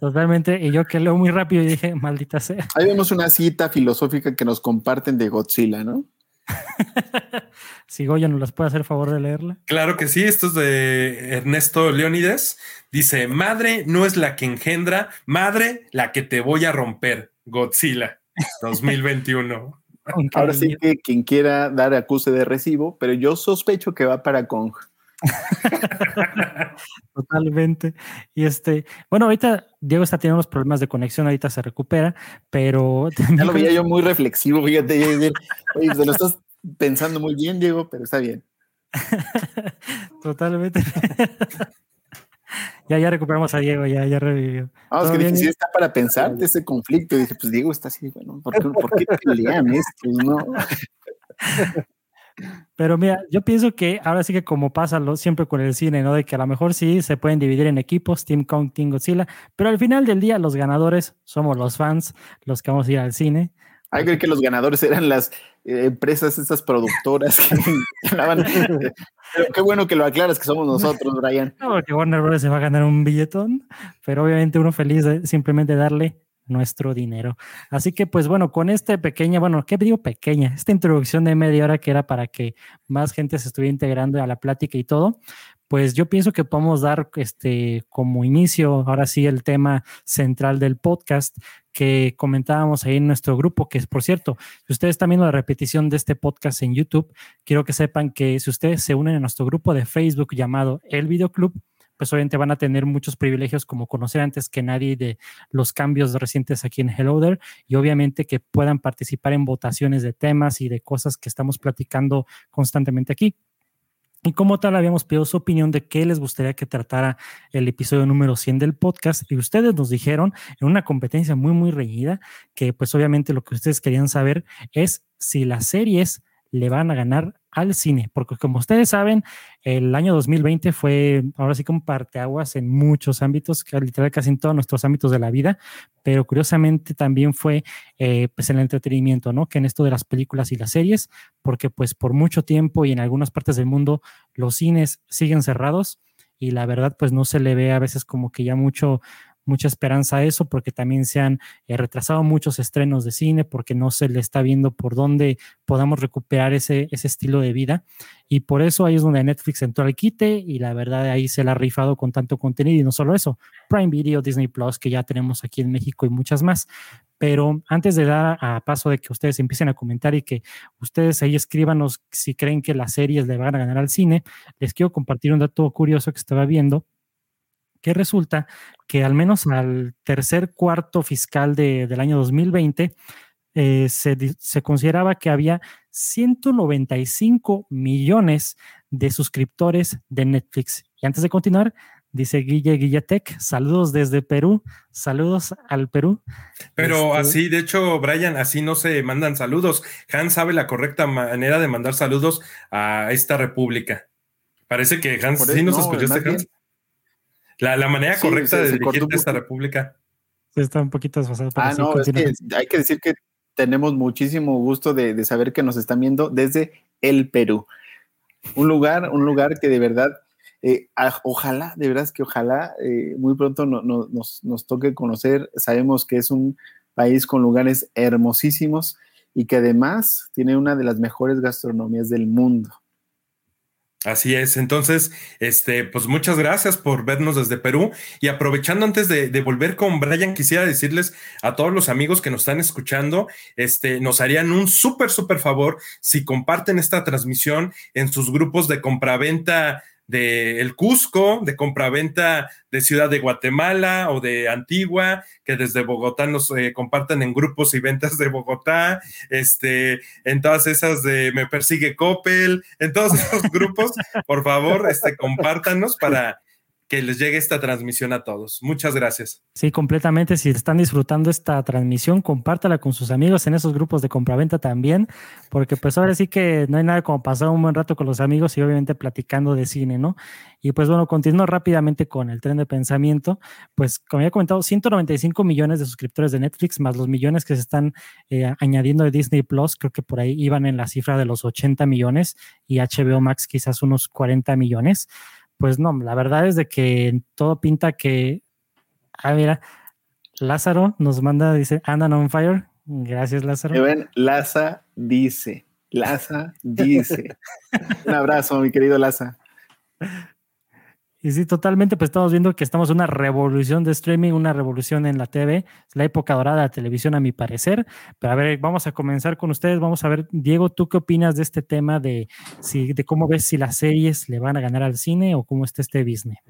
Speaker 3: Totalmente, y yo que leo muy rápido y dije, maldita sea.
Speaker 5: Ahí vemos una cita filosófica que nos comparten de Godzilla, ¿no?
Speaker 3: si Goya nos las puede hacer favor de leerla.
Speaker 6: Claro que sí, esto es de Ernesto Leónides. Dice, madre no es la que engendra, madre la que te voy a romper, Godzilla 2021.
Speaker 5: Ahora sí que quien quiera dar acuse de recibo, pero yo sospecho que va para Kong.
Speaker 3: Totalmente. Y este, bueno, ahorita Diego está teniendo unos problemas de conexión, ahorita se recupera, pero.
Speaker 5: Ya lo veía yo muy reflexivo, fíjate. Oye, se lo estás pensando muy bien, Diego, pero está bien.
Speaker 3: Totalmente. ya, ya recuperamos a Diego, ya, ya revivió.
Speaker 5: Vamos, que dije, está para pensar de ese conflicto. Y dije, pues Diego está así, bueno, ¿por qué, ¿por qué pelean esto? No.
Speaker 3: Pero mira, yo pienso que ahora sí que como pasa lo, siempre con el cine, ¿no? De que a lo mejor sí se pueden dividir en equipos, Team Kong, Team Godzilla, pero al final del día los ganadores somos los fans, los que vamos a ir al cine.
Speaker 5: Hay que que los ganadores eran las eh, empresas, estas productoras que ganaban. pero qué bueno que lo aclaras que somos nosotros, Brian.
Speaker 3: No, porque Warner Bros. se va a ganar un billetón, pero obviamente uno feliz de simplemente darle nuestro dinero. Así que, pues bueno, con esta pequeña, bueno, ¿qué digo pequeña? Esta introducción de media hora que era para que más gente se estuviera integrando a la plática y todo, pues yo pienso que podemos dar este como inicio, ahora sí, el tema central del podcast que comentábamos ahí en nuestro grupo, que es, por cierto, si ustedes están viendo la repetición de este podcast en YouTube, quiero que sepan que si ustedes se unen a nuestro grupo de Facebook llamado El Video Club, pues obviamente van a tener muchos privilegios como conocer antes que nadie de los cambios recientes aquí en Hello There y obviamente que puedan participar en votaciones de temas y de cosas que estamos platicando constantemente aquí. Y como tal, habíamos pedido su opinión de qué les gustaría que tratara el episodio número 100 del podcast. Y ustedes nos dijeron en una competencia muy, muy reñida que pues obviamente lo que ustedes querían saber es si las series le van a ganar al cine, porque como ustedes saben, el año 2020 fue ahora sí como parteaguas en muchos ámbitos, literal casi en todos nuestros ámbitos de la vida, pero curiosamente también fue eh, pues el entretenimiento, ¿no? Que en esto de las películas y las series, porque pues por mucho tiempo y en algunas partes del mundo los cines siguen cerrados y la verdad pues no se le ve a veces como que ya mucho mucha esperanza a eso, porque también se han eh, retrasado muchos estrenos de cine, porque no se le está viendo por dónde podamos recuperar ese, ese estilo de vida. Y por eso ahí es donde Netflix entró al quite y la verdad ahí se la ha rifado con tanto contenido y no solo eso, Prime Video, Disney Plus, que ya tenemos aquí en México y muchas más. Pero antes de dar a paso de que ustedes empiecen a comentar y que ustedes ahí escríbanos si creen que las series le van a ganar al cine, les quiero compartir un dato curioso que estaba viendo que resulta que al menos al tercer cuarto fiscal del año 2020 eh, se, se, consideraba que había 195 millones de suscriptores de Netflix. Y antes de continuar, dice Guille Guilletec, saludos desde Perú, saludos al Perú.
Speaker 6: Pero este así, de hecho, Brian, así no se mandan saludos. Han sabe la correcta manera de mandar saludos a esta república. Parece que Hans, ¿sí nos no, escuchaste, Hans? La, manera correcta de dirigir esta república.
Speaker 3: está un poquito desfasado.
Speaker 5: Ah, no, es que hay que decir que tenemos muchísimo gusto de, saber que nos están viendo desde el Perú. Un lugar, un lugar que de verdad, eh, ojalá, de verdad es que ojalá eh, muy pronto nos, nos toque conocer. Sabemos que es un país con lugares hermosísimos y que además tiene una de las mejores gastronomías del mundo.
Speaker 6: Así es. Entonces, este, pues muchas gracias por vernos desde Perú. Y aprovechando antes de, volver con Brian, quisiera decirles a todos los amigos que nos están escuchando, este, nos harían un súper, súper favor si comparten esta transmisión en sus grupos de compraventa de El Cusco, de compraventa de Ciudad de Guatemala o de Antigua, que desde Bogotá nos eh, compartan en grupos y ventas de Bogotá, este, en todas esas de Me Persigue Coppel, en todos esos grupos, por favor, este, compártanos para que les llegue esta transmisión a todos. Muchas gracias.
Speaker 3: Sí, completamente. Si están disfrutando esta transmisión, compártala con sus amigos en esos grupos de compraventa también, porque pues ahora sí que no hay nada como pasar un buen rato con los amigos y obviamente platicando de cine, ¿no? Y pues bueno, continúo rápidamente con el tren de pensamiento. Pues como ya he comentado, 195 millones de suscriptores de Netflix, más los millones que se están eh, añadiendo de Disney Plus, creo que por ahí iban en la cifra de los 80 millones y HBO Max quizás unos 40 millones pues no, la verdad es de que todo pinta que, ah, mira, Lázaro nos manda, dice, andan on fire. Gracias, Lázaro.
Speaker 5: Ven, Laza dice, Laza dice. Un abrazo, mi querido Laza.
Speaker 3: Y sí, totalmente, pues estamos viendo que estamos en una revolución de streaming, una revolución en la TV, es la época dorada de la televisión a mi parecer. Pero a ver, vamos a comenzar con ustedes, vamos a ver, Diego, ¿tú qué opinas de este tema de, si, de cómo ves si las series le van a ganar al cine o cómo está este business?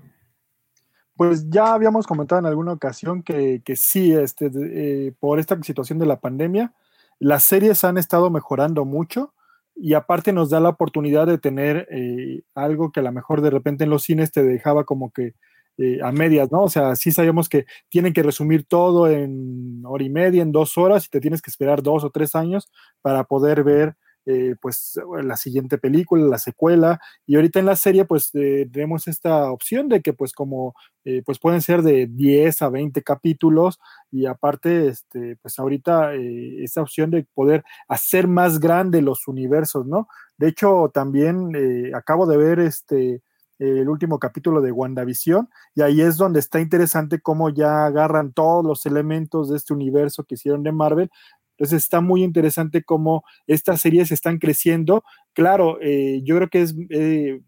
Speaker 4: Pues ya habíamos comentado en alguna ocasión que, que sí, este, eh, por esta situación de la pandemia, las series han estado mejorando mucho y aparte nos da la oportunidad de tener eh, algo que a lo mejor de repente en los cines te dejaba como que eh, a medias, ¿no? O sea, sí sabíamos que tienen que resumir todo en hora y media, en dos horas, y te tienes que esperar dos o tres años para poder ver eh, pues la siguiente película, la secuela, y ahorita en la serie pues eh, tenemos esta opción de que pues como eh, pues pueden ser de 10 a 20 capítulos y aparte este pues ahorita esa opción de poder hacer más grande los universos, ¿no? De hecho también acabo de ver este el último capítulo de WandaVision, y ahí es donde está interesante cómo ya agarran todos los elementos de este universo que hicieron de Marvel entonces está muy interesante cómo estas series están creciendo. Claro, eh, yo creo que es, eh,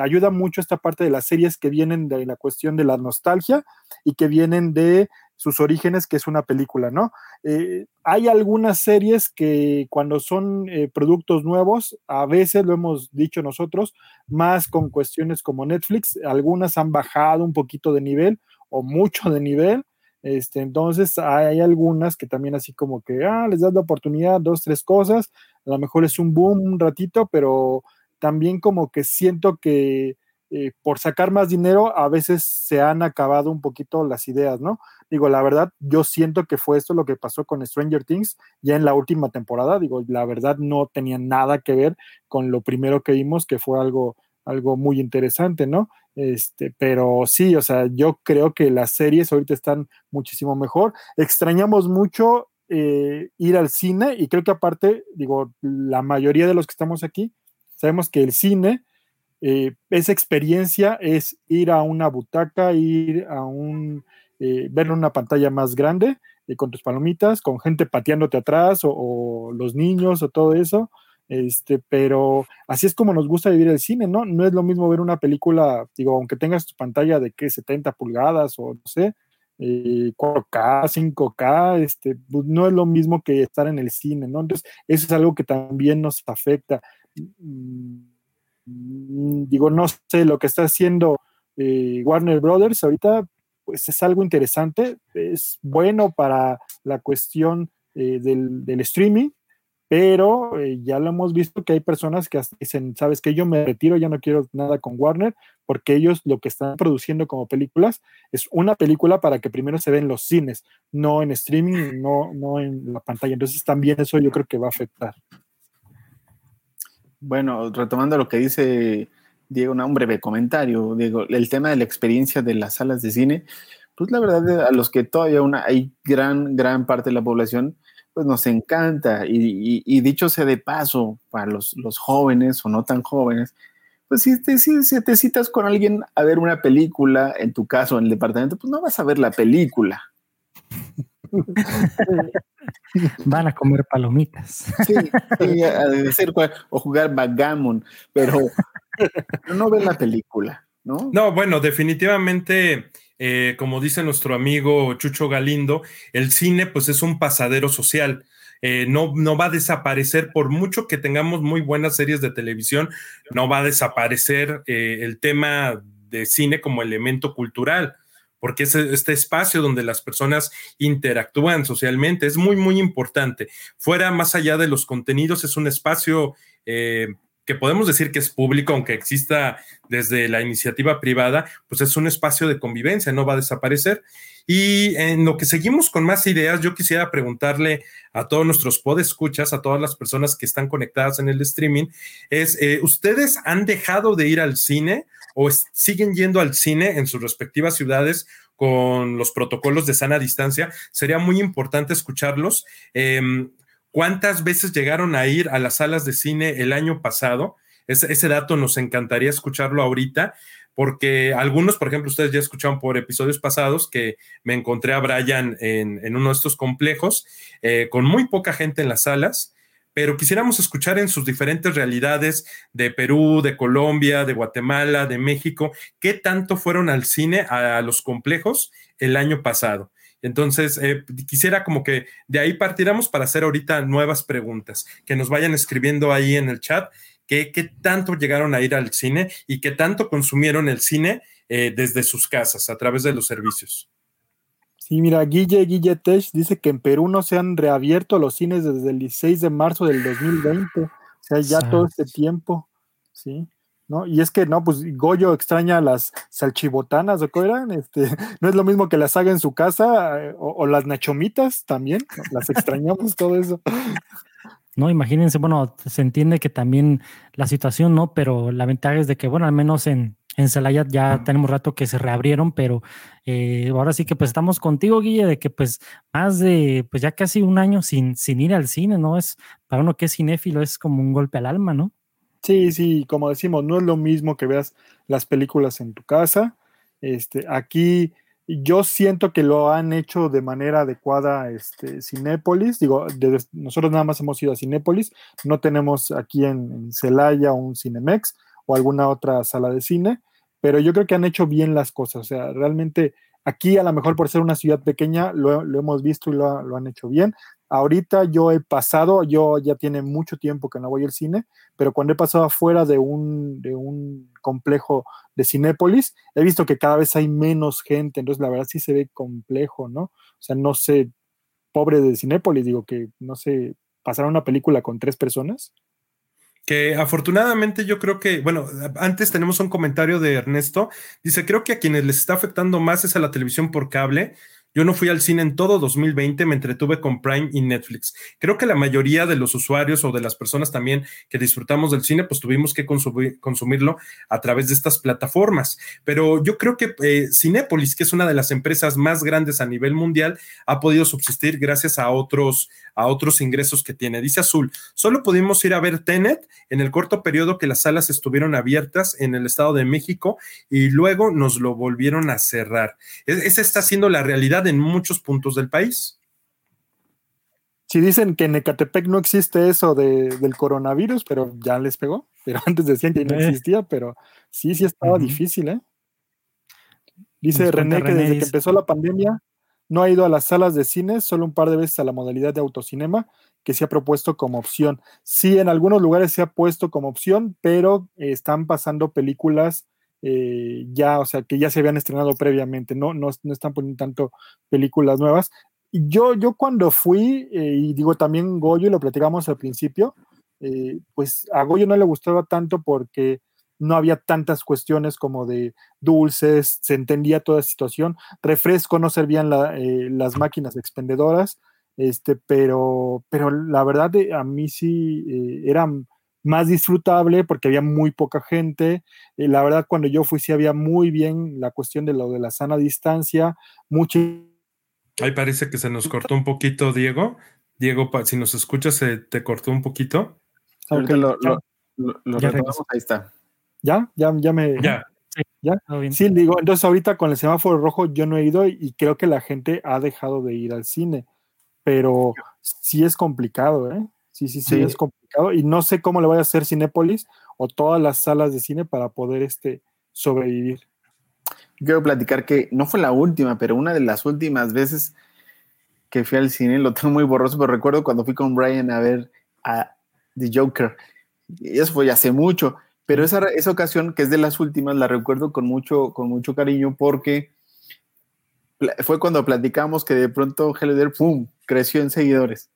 Speaker 4: ayuda mucho esta parte de las series que vienen de la cuestión de la nostalgia y que vienen de sus orígenes, que es una película, ¿no? Eh, hay algunas series que cuando son productos nuevos, a veces lo hemos dicho nosotros, más con cuestiones como Netflix, algunas han bajado un poquito de nivel o mucho de nivel, este, entonces hay, algunas que también así como que, ah, les das la oportunidad, dos, tres cosas, a lo mejor es un boom un ratito, pero también como que siento que eh, por sacar más dinero a veces se han acabado un poquito las ideas, ¿no? Digo, la verdad, yo siento que fue esto lo que pasó con Stranger Things ya en la última temporada, digo, la verdad no tenía nada que ver con lo primero que vimos, que fue algo, algo muy interesante, ¿no? Este, pero sí, o sea, yo creo que las series ahorita están muchísimo mejor. Extrañamos mucho eh, ir al cine y creo que aparte, digo, la mayoría de los que estamos aquí, sabemos que el cine, eh, esa experiencia es ir a una butaca, ir a un, eh, ver una pantalla más grande con tus palomitas, con gente pateándote atrás o los niños o todo eso. Este, pero así es como nos gusta vivir el cine, ¿no? No es lo mismo ver una película, digo, aunque tengas tu pantalla de que 70 pulgadas o no sé, 4K, eh, 5K, este, pues no es lo mismo que estar en el cine, ¿no? Entonces, eso es algo que también nos afecta. Mm, digo, no sé, lo que está haciendo eh, Warner Brothers ahorita, pues es algo interesante, es bueno para la cuestión eh, del streaming, pero eh, ya lo hemos visto que hay personas que dicen, sabes que yo me retiro, ya no quiero nada con Warner, porque ellos lo que están produciendo como películas es una película para que primero se ve en los cines, no en streaming, no, no en la pantalla. Entonces también eso yo creo que va a afectar.
Speaker 5: Bueno, retomando lo que dice Diego, un breve comentario, Diego, el tema de la experiencia de las salas de cine, pues la verdad a los que todavía una, hay gran, gran parte de la población pues nos encanta. Y, dicho sea de paso, para los, jóvenes o no tan jóvenes, pues si te, si, te citas con alguien a ver una película, en tu caso, en el departamento, pues no vas a ver la película.
Speaker 3: Van a comer palomitas.
Speaker 5: Sí, o jugar backgammon, pero, pero no ven la película, ¿no?
Speaker 6: No, bueno, definitivamente eh, como dice nuestro amigo Chucho Galindo, el cine pues es un pasadero social. Eh, no, no va a desaparecer, por mucho que tengamos muy buenas series de televisión, no va a desaparecer eh, el tema de cine como elemento cultural, porque es este espacio donde las personas interactúan socialmente, es muy, muy importante. Fuera, más allá de los contenidos, es un espacio que podemos decir que es público, aunque exista desde la iniciativa privada, pues es un espacio de convivencia, no va a desaparecer. Y en lo que seguimos con más ideas, yo quisiera preguntarle a todos nuestros podescuchas, a todas las personas que están conectadas en el streaming, es, eh, ¿ustedes han dejado de ir al cine o siguen yendo al cine en sus respectivas ciudades con los protocolos de sana distancia? Sería muy importante escucharlos. Em, ¿Cuántas veces llegaron a ir a las salas de cine el año pasado? Ese, dato nos encantaría escucharlo ahorita, porque algunos, por ejemplo, ustedes ya escucharon por episodios pasados que me encontré a Brian en, uno de estos complejos, eh, con muy poca gente en las salas, pero quisiéramos escuchar en sus diferentes realidades de Perú, de Colombia, de Guatemala, de México, qué tanto fueron al cine, a los complejos el año pasado. Entonces, eh, quisiera como que de ahí partiramos para hacer ahorita nuevas preguntas, que nos vayan escribiendo ahí en el chat qué, qué tanto llegaron a ir al cine y qué tanto consumieron el cine eh, desde sus casas a través de los servicios.
Speaker 4: Sí, mira, Guille Guille Tech dice que en Perú no se han reabierto los cines desde el 16 de marzo del 2020, o sea, ya todo este tiempo, ¿sí? ¿No? Y es que, no, pues Goyo extraña las salchibotanas, ¿o qué eran? Este, no es lo mismo que las haga en su casa, eh, o, las nachomitas también, las extrañamos todo eso.
Speaker 3: No, imagínense, bueno, se entiende que también la situación, ¿no? Pero la ventaja es de que, bueno, al menos en, en ya tenemos rato que se reabrieron, pero eh, ahora sí que pues estamos contigo, Guille, de que pues más de, pues ya casi un año sin, sin ir al cine, ¿no? Es, para uno que es cinéfilo, es como un golpe al alma, ¿no?
Speaker 4: Sí, sí, como decimos, no es lo mismo que veas las películas en tu casa. Este, aquí yo siento que lo han hecho de manera adecuada este, Cinépolis. Digo, nosotros nada más hemos ido a Cinépolis, no tenemos aquí en, Celaya un Cinemex o alguna otra sala de cine, pero yo creo que han hecho bien las cosas. O sea, realmente aquí a lo mejor por ser una ciudad pequeña lo, hemos visto y lo, lo, han hecho bien. Ahorita yo he pasado, yo ya tiene mucho tiempo que no voy al cine, pero cuando he pasado afuera de un, de un complejo de Cinépolis, he visto que cada vez hay menos gente, entonces la verdad sí se ve complejo, ¿no? O sea, no sé, pobre de Cinépolis, digo que, no sé, pasar una película con tres personas.
Speaker 6: Que afortunadamente yo creo que, bueno, antes tenemos un comentario de Ernesto, dice, creo que a quienes les está afectando más es a la televisión por cable, yo no fui al cine en todo 2020, me entretuve con Prime y Netflix. Creo que la mayoría de los usuarios o de las personas también que disfrutamos del cine, pues tuvimos que consumirlo a través de estas plataformas. Pero yo creo que eh, Cinépolis, que es una de las empresas más grandes a nivel mundial, ha podido subsistir gracias a otros, a otros ingresos que tiene. Dice Azul, solo pudimos ir a ver Tenet en el corto periodo que las salas estuvieron abiertas en el Estado de México y luego nos lo volvieron a cerrar. esa está siendo la realidad en muchos puntos del país.
Speaker 4: Si dicen que en Ecatepec no existe eso del coronavirus, pero ya les pegó. Pero antes decían que no eh. existía, pero sí, sí estaba difícil, ¿eh? Dice René que desde que empezó la pandemia no ha ido a las salas de cine, solo un par de veces a la modalidad de autocinema, que se ha propuesto como opción. Sí, en algunos lugares se ha puesto como opción, pero están pasando películas eh, ya, o sea, que ya se habían estrenado previamente, no, no, están poniendo tanto películas nuevas. Yo, yo cuando fui, eh, y digo también Goyo, y lo platicamos al principio, eh, pues a Goyo no le gustaba tanto porque no había tantas cuestiones como de dulces, se entendía toda la situación, refresco no servían las máquinas expendedoras, este, pero, pero la verdad a mí sí eran más disfrutable porque había muy poca gente. la verdad, cuando yo fui, sí había muy bien la cuestión de lo de la sana distancia, mucho.
Speaker 6: Ahí parece que se nos cortó un poquito, Diego. Diego, si nos escuchas, se te cortó un poquito.
Speaker 5: Lo, ahí está.
Speaker 4: ¿Ya? ¿Ya, ya me...
Speaker 6: Ya.
Speaker 4: ¿Ya? Sí, digo, entonces ahorita con el semáforo rojo yo no he ido y creo que la gente ha dejado de ir al cine, pero sí es complicado, ¿eh? Sí, sí, sí, es complicado. Y no sé cómo le voy a hacer Cinépolis o todas las salas de cine para poder este, sobrevivir.
Speaker 5: Quiero platicar que no fue la última, pero una de las últimas veces que fui al cine, lo tengo muy borroso, pero recuerdo cuando fui con Brian a ver a The Joker. Y eso fue hace mucho, pero esa, esa ocasión, que es de las últimas, la recuerdo con mucho, con mucho cariño porque fue cuando platicamos que de pronto Helder, ¡pum!, creció en seguidores.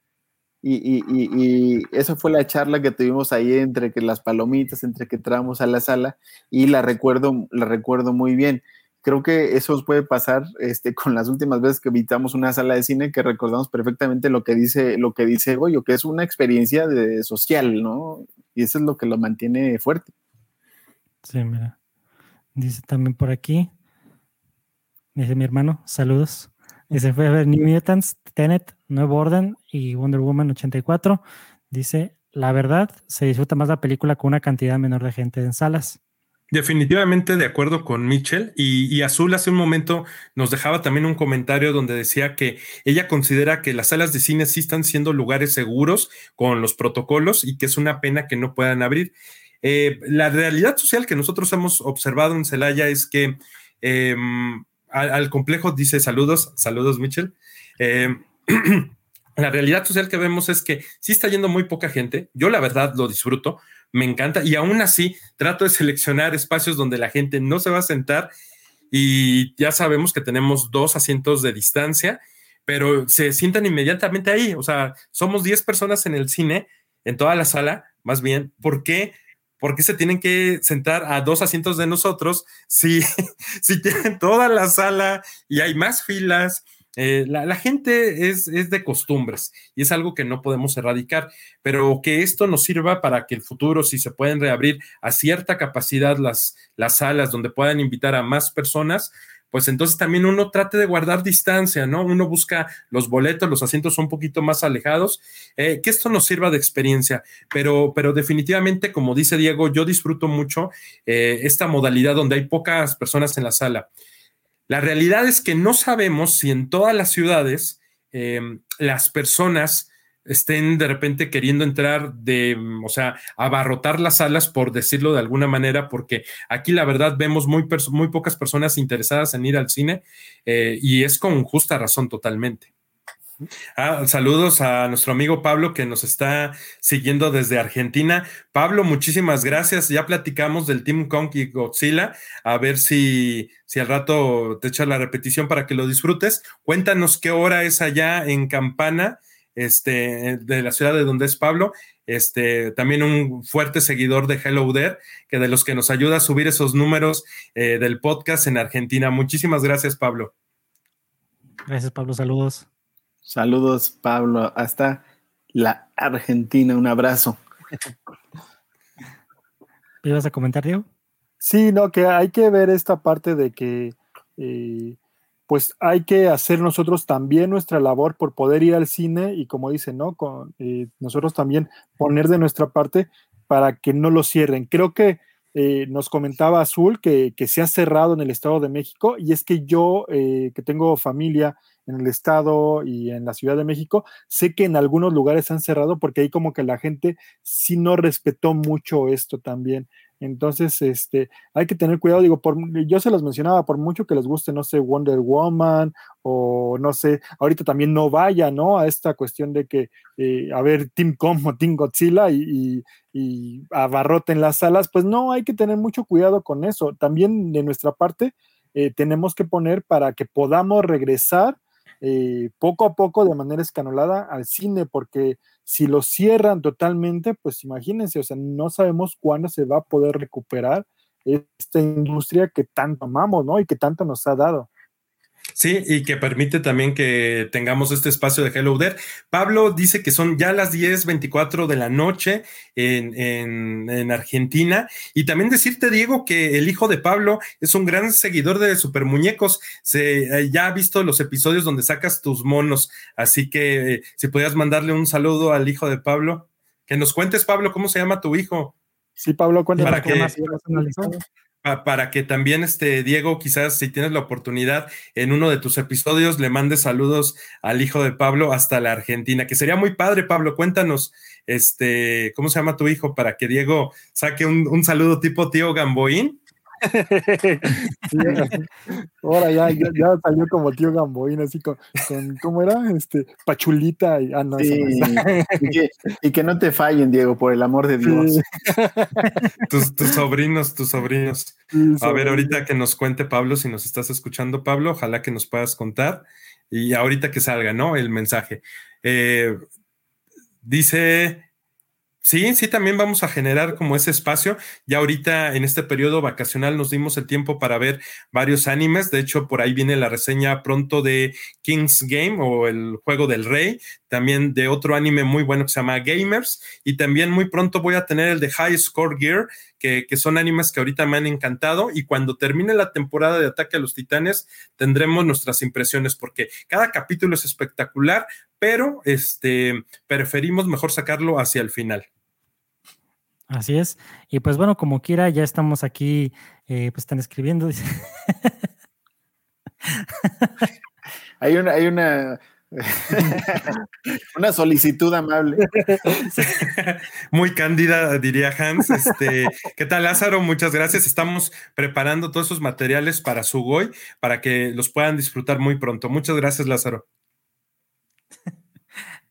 Speaker 5: Y, y, y, esa fue la charla que tuvimos ahí entre que las palomitas, entre que entramos a la sala y la recuerdo, la recuerdo muy bien. Creo que eso puede pasar este, con las últimas veces que visitamos una sala de cine que recordamos perfectamente lo que dice, lo que dice Goyo, que es una experiencia de, social, ¿no? Y eso es lo que lo mantiene fuerte.
Speaker 3: Sí, mira. Dice también por aquí, dice mi hermano, saludos. Dice, fue a ver New Mutants, Tenet, Nuevo Orden y Wonder Woman 84. Dice, la verdad, se disfruta más la película con una cantidad menor de gente en salas.
Speaker 6: Definitivamente de acuerdo con Mitchell y, Azul hace un momento nos dejaba también un comentario donde decía que ella considera que las salas de cine sí están siendo lugares seguros con los protocolos y que es una pena que no puedan abrir. Eh, la realidad social que nosotros hemos observado en Celaya es que em, al, complejo dice saludos, saludos Mitchell. Em, la realidad social que vemos es que sí está yendo muy poca gente. Yo la verdad lo disfruto me encanta y aún así trato de seleccionar espacios donde la gente no se va a sentar y ya sabemos que tenemos dos asientos de distancia, pero se sientan inmediatamente ahí. O sea, somos 10 personas en el cine, en toda la sala, más bien. ¿Por qué? ¿Por qué se tienen que sentar a dos asientos de nosotros si, si tienen toda la sala y hay más filas? Eh, la, gente es, de costumbres y es algo que no podemos erradicar, pero que esto nos sirva para que el futuro, si se pueden reabrir a cierta capacidad las, las salas donde puedan invitar a más personas, pues entonces también uno trate de guardar distancia, ¿no? Uno busca los boletos, los asientos un poquito más alejados, eh, que esto nos sirva de experiencia, pero, pero definitivamente, como dice Diego, yo disfruto mucho eh, esta modalidad donde hay pocas personas en la sala. La realidad es que no sabemos si en todas las ciudades em, las personas estén de repente queriendo entrar de, o sea, abarrotar las salas, por decirlo de alguna manera, porque aquí la verdad vemos muy, muy pocas personas interesadas en ir al cine eh, y es con justa razón totalmente. Ah, saludos a nuestro amigo Pablo que nos está siguiendo desde Argentina. Pablo, muchísimas gracias. Ya platicamos del Team Kong y Godzilla. A ver si, si al rato te echa la repetición para que lo disfrutes. Cuéntanos qué hora es allá en Campana, este, de la ciudad de donde es Pablo. Este, también un fuerte seguidor de Hello There, que de los que nos ayuda a subir esos números eh, del podcast en Argentina. Muchísimas gracias, Pablo.
Speaker 3: Gracias, Pablo. Saludos.
Speaker 5: Saludos, Pablo, hasta la Argentina. Un abrazo.
Speaker 3: ¿Qué ibas a comentar, Diego?
Speaker 4: Sí, no, que hay que ver esta parte de que, eh, pues hay que hacer nosotros también nuestra labor por poder ir al cine y como dice, ¿no? Con, eh, nosotros también poner de nuestra parte para que no lo cierren. Creo que eh, nos comentaba Azul que, que, se ha cerrado en el Estado de México y es que yo, que tengo familia en el estado y en la Ciudad de México. Sé que en algunos lugares han cerrado porque ahí como que la gente sí no respetó mucho esto también. Entonces, este, hay que tener cuidado, digo, por, yo se los mencionaba, por mucho que les guste, no sé, Wonder Woman o no sé, ahorita también no vaya, ¿no? A esta cuestión de que, eh, a ver, Team Com o Team Godzilla y, y, abarroten las salas, pues no, hay que tener mucho cuidado con eso. También de nuestra parte, eh, tenemos que poner para que podamos regresar eh, poco a poco de manera escanolada al cine, porque si lo cierran totalmente, pues imagínense, o sea, no sabemos cuándo se va a poder recuperar esta industria que tanto amamos, ¿no? Y que tanto nos ha dado.
Speaker 6: Sí, y que permite también que tengamos este espacio de Hello There. Pablo dice que son ya las 10:24 de la noche en, en, Argentina. Y también decirte, Diego, que el hijo de Pablo es un gran seguidor de Super Muñecos. Se, eh, ya ha visto los episodios donde sacas tus monos. Así que eh, si pudieras mandarle un saludo al hijo de Pablo, que nos cuentes, Pablo, cómo se llama tu hijo.
Speaker 4: Sí, Pablo, cuéntanos.
Speaker 6: Para que, para que también este Diego, quizás si tienes la oportunidad en uno de tus episodios, le mandes saludos al hijo de Pablo hasta la Argentina, que sería muy padre, Pablo. Cuéntanos, este, ¿cómo se llama tu hijo? Para que Diego saque un, un saludo tipo tío Gamboín.
Speaker 4: Ahora ya, ya, salió como tío Gamboín, así con, ¿cómo era? Este, Pachulita. Y, ah, no,
Speaker 5: y, que, no te fallen, Diego, por el amor de Dios.
Speaker 6: tus, sobrinos, tus sobrinos. A ver, ahorita que nos cuente Pablo, si nos estás escuchando, Pablo, ojalá que nos puedas contar. Y ahorita que salga, ¿no? El mensaje. Eh, dice Sí, sí, también vamos a generar como ese espacio. Ya ahorita en este periodo vacacional nos dimos el tiempo para ver varios animes. De hecho, por ahí viene la reseña pronto de King's Game o el juego del rey. También de otro anime muy bueno que se llama Gamers. Y también muy pronto voy a tener el de High Score Gear, que, que son animes que ahorita me han encantado. Y cuando termine la temporada de Ataque a los Titanes, tendremos nuestras impresiones, porque cada capítulo es espectacular, pero este, preferimos mejor sacarlo hacia el final.
Speaker 3: Así es. Y pues bueno, como quiera, ya estamos aquí, eh, pues están escribiendo.
Speaker 5: hay una, hay una, una solicitud amable.
Speaker 6: Muy cándida, diría Hans. Este, ¿Qué tal, Lázaro? Muchas gracias. Estamos preparando todos esos materiales para su Goy para que los puedan disfrutar muy pronto. Muchas gracias, Lázaro.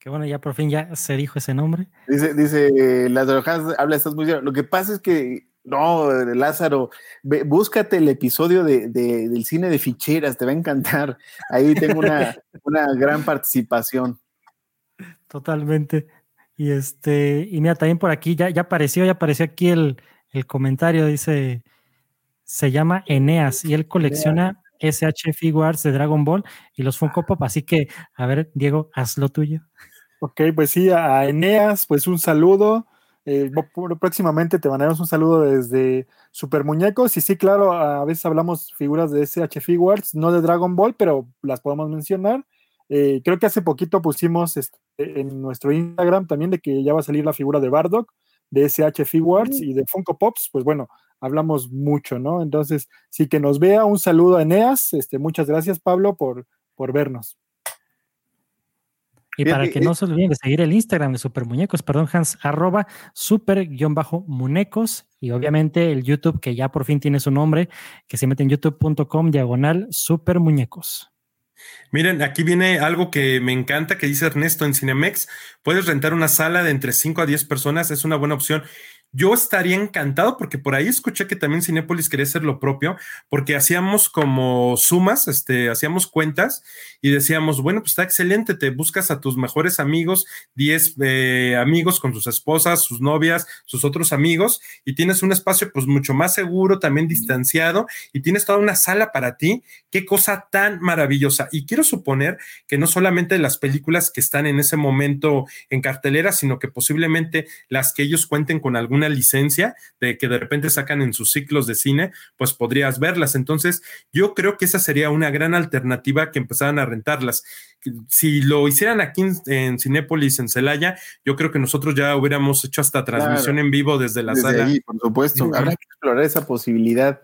Speaker 3: Que bueno, ya por fin ya se dijo ese nombre.
Speaker 5: Dice, dice Lázaro Hans, habla, estás muy bien. Lo que pasa es que, no, Lázaro, búscate el episodio de, del cine de ficheras, te va a encantar. Ahí tengo una, una gran participación.
Speaker 3: Totalmente. Y este, y mira, también por aquí ya, ya apareció, ya apareció aquí el, el comentario, dice, se llama Eneas y él colecciona SH Figuarts de Dragon Ball y los Funko Pop. Así que, a ver, Diego, haz lo tuyo.
Speaker 4: Ok, pues sí, a Eneas, pues un saludo. Eh, próximamente te mandaremos un saludo desde Super Muñecos. Y sí, claro, a veces hablamos figuras de SH Figuarts, no de Dragon Ball, pero las podemos mencionar. Eh, creo que hace poquito pusimos este, en nuestro Instagram también de que ya va a salir la figura de Bardock, de SH Figuarts y de Funko Pops. Pues bueno, hablamos mucho, ¿no? Entonces, sí que nos vea. Un saludo a Eneas. Este, muchas gracias, Pablo, por, por vernos.
Speaker 3: Y para que no se olviden de seguir el Instagram de Super Muñecos, perdón, Hans, arroba super-muñecos y obviamente el YouTube que ya por fin tiene su nombre, que se mete en youtube.com diagonal super muñecos.
Speaker 6: Miren, aquí viene algo que me encanta que dice Ernesto en Cinemex. Puedes rentar una sala de entre 5 a 10 personas, es una buena opción. Yo estaría encantado porque por ahí escuché que también Cinépolis quería hacer lo propio, porque hacíamos como sumas, este, hacíamos cuentas y decíamos, bueno, pues está excelente, te buscas a tus mejores amigos, 10 eh, amigos con sus esposas, sus novias, sus otros amigos, y tienes un espacio pues mucho más seguro, también distanciado, y tienes toda una sala para ti. Qué cosa tan maravillosa. Y quiero suponer que no solamente las películas que están en ese momento en cartelera, sino que posiblemente las que ellos cuenten con algún licencia de que de repente sacan en sus ciclos de cine, pues podrías verlas. Entonces, yo creo que esa sería una gran alternativa que empezaran a rentarlas. Si lo hicieran aquí en, Cinépolis, en Celaya, yo creo que nosotros ya hubiéramos hecho hasta transmisión en vivo desde la sala.
Speaker 5: por supuesto, habrá que explorar esa posibilidad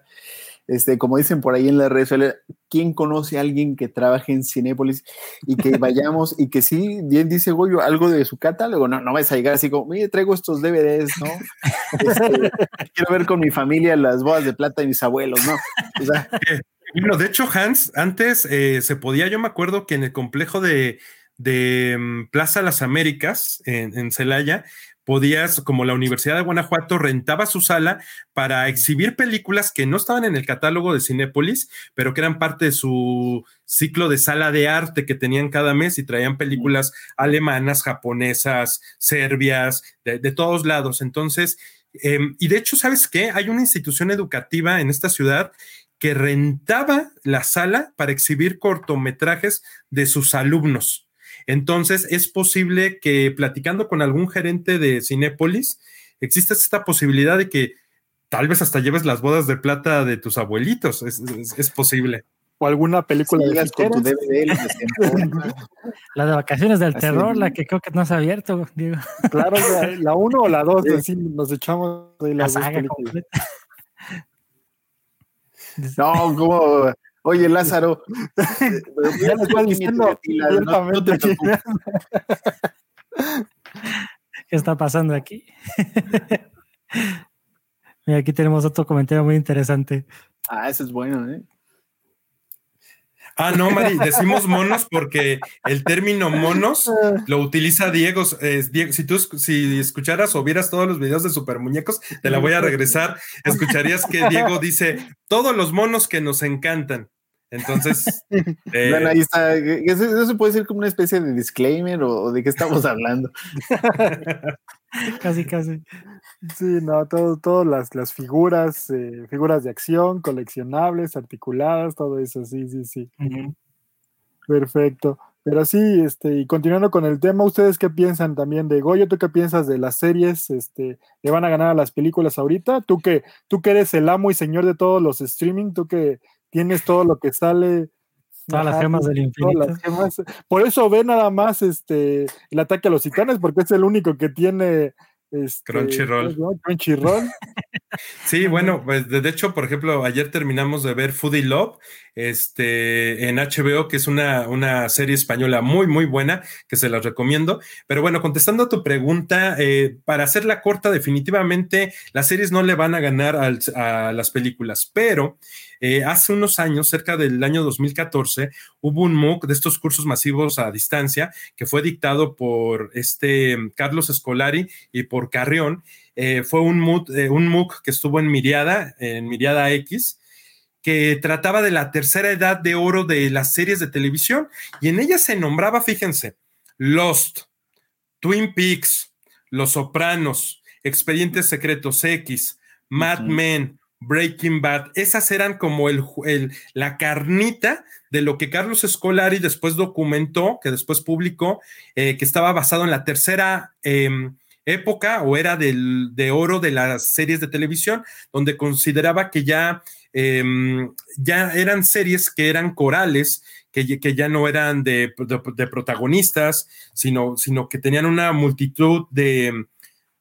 Speaker 5: este, como dicen por ahí en la red ¿quién conoce a alguien que trabaje en Cinépolis y que vayamos y que sí, bien dice Goyo, algo de su catálogo? No, no vais a llegar así como, mire, traigo estos DVDs, ¿no? Este, quiero ver con mi familia las bodas de plata de mis abuelos, ¿no?
Speaker 6: bueno, de hecho, Hans, antes eh, se podía, yo me acuerdo que en el complejo de, mm, Plaza Las Américas, en, en Celaya, podías, como la Universidad de Guanajuato, rentaba su sala para exhibir películas que no estaban en el catálogo de Cinépolis, pero que eran parte de su ciclo de sala de arte que tenían cada mes y traían películas alemanas, japonesas, serbias, de, todos lados. Entonces, em, y de hecho, ¿sabes qué? Hay una institución educativa en esta ciudad que rentaba la sala para exhibir cortometrajes de sus alumnos. Entonces, es posible que platicando con algún gerente de Cinépolis, exista esta posibilidad de que tal vez hasta lleves las bodas de plata de tus abuelitos. Es, posible.
Speaker 4: O alguna película de con tu DVD.
Speaker 3: la de vacaciones del terror, la que creo que no se ha abierto, Diego.
Speaker 4: Claro, la uno o la dos, así nos echamos de las la dos
Speaker 5: No, como Oye, Lázaro, ya lo estoy diciendo
Speaker 3: ¿Qué está pasando aquí? Mira, aquí tenemos otro comentario muy interesante.
Speaker 5: Ah, eso es bueno, ¿eh?
Speaker 6: Ah, no, Mari, decimos monos porque el término monos lo utiliza Diego. Diego si tú si escucharas o vieras todos los videos de Super Muñecos, te la voy a regresar, escucharías que Diego dice todos los monos que nos encantan. Entonces,
Speaker 5: bueno, ahí está. Eso, puede ser como una especie de disclaimer o, de qué estamos hablando.
Speaker 3: casi, casi.
Speaker 4: Sí, no, todo, todas las, las figuras, eh, figuras de acción, coleccionables, articuladas, todo eso, sí, sí, sí. Perfecto. Pero sí, este, y continuando con el tema, ¿ustedes qué piensan también de Goyo? ¿Tú qué piensas de las series? Este, ¿Le van a ganar a las películas ahorita? ¿Tú que, tú que eres el amo y señor de todos los streaming, tú que tienes todo lo que sale.
Speaker 3: Todas las gemas del infinito.
Speaker 4: Por eso ve nada más este el ataque a los titanes, porque es el único que tiene Este,
Speaker 6: Crunchyroll.
Speaker 4: Crunchyroll.
Speaker 6: Sí, bueno, pues de hecho, por ejemplo, ayer terminamos de ver Foodie Love este, en HBO, que es una, una serie española muy, muy buena, que se las recomiendo. Pero bueno, contestando a tu pregunta, eh, para hacerla corta, definitivamente las series no le van a ganar a las películas, pero eh, hace unos años, cerca del año 2014, hubo un MOOC de estos cursos masivos a distancia que fue dictado por este Carlos Escolari y por Carrión. Eh, fue un MOOC, eh, un MOOC que estuvo en Miriada, en Miriada X, que trataba de la tercera edad de oro de las series de televisión y en ella se nombraba, fíjense, Lost, Twin Peaks, Los Sopranos, Expedientes Secretos X, Mad Men, Breaking Bad, esas eran como el, la carnita de lo que Carlos Escolari después documentó, que después publicó, eh, que estaba basado en la tercera em, época o era del, de oro de las series de televisión, donde consideraba que ya, em, ya eran series que eran corales, que, que ya no eran de, de protagonistas, sino, sino que tenían una multitud de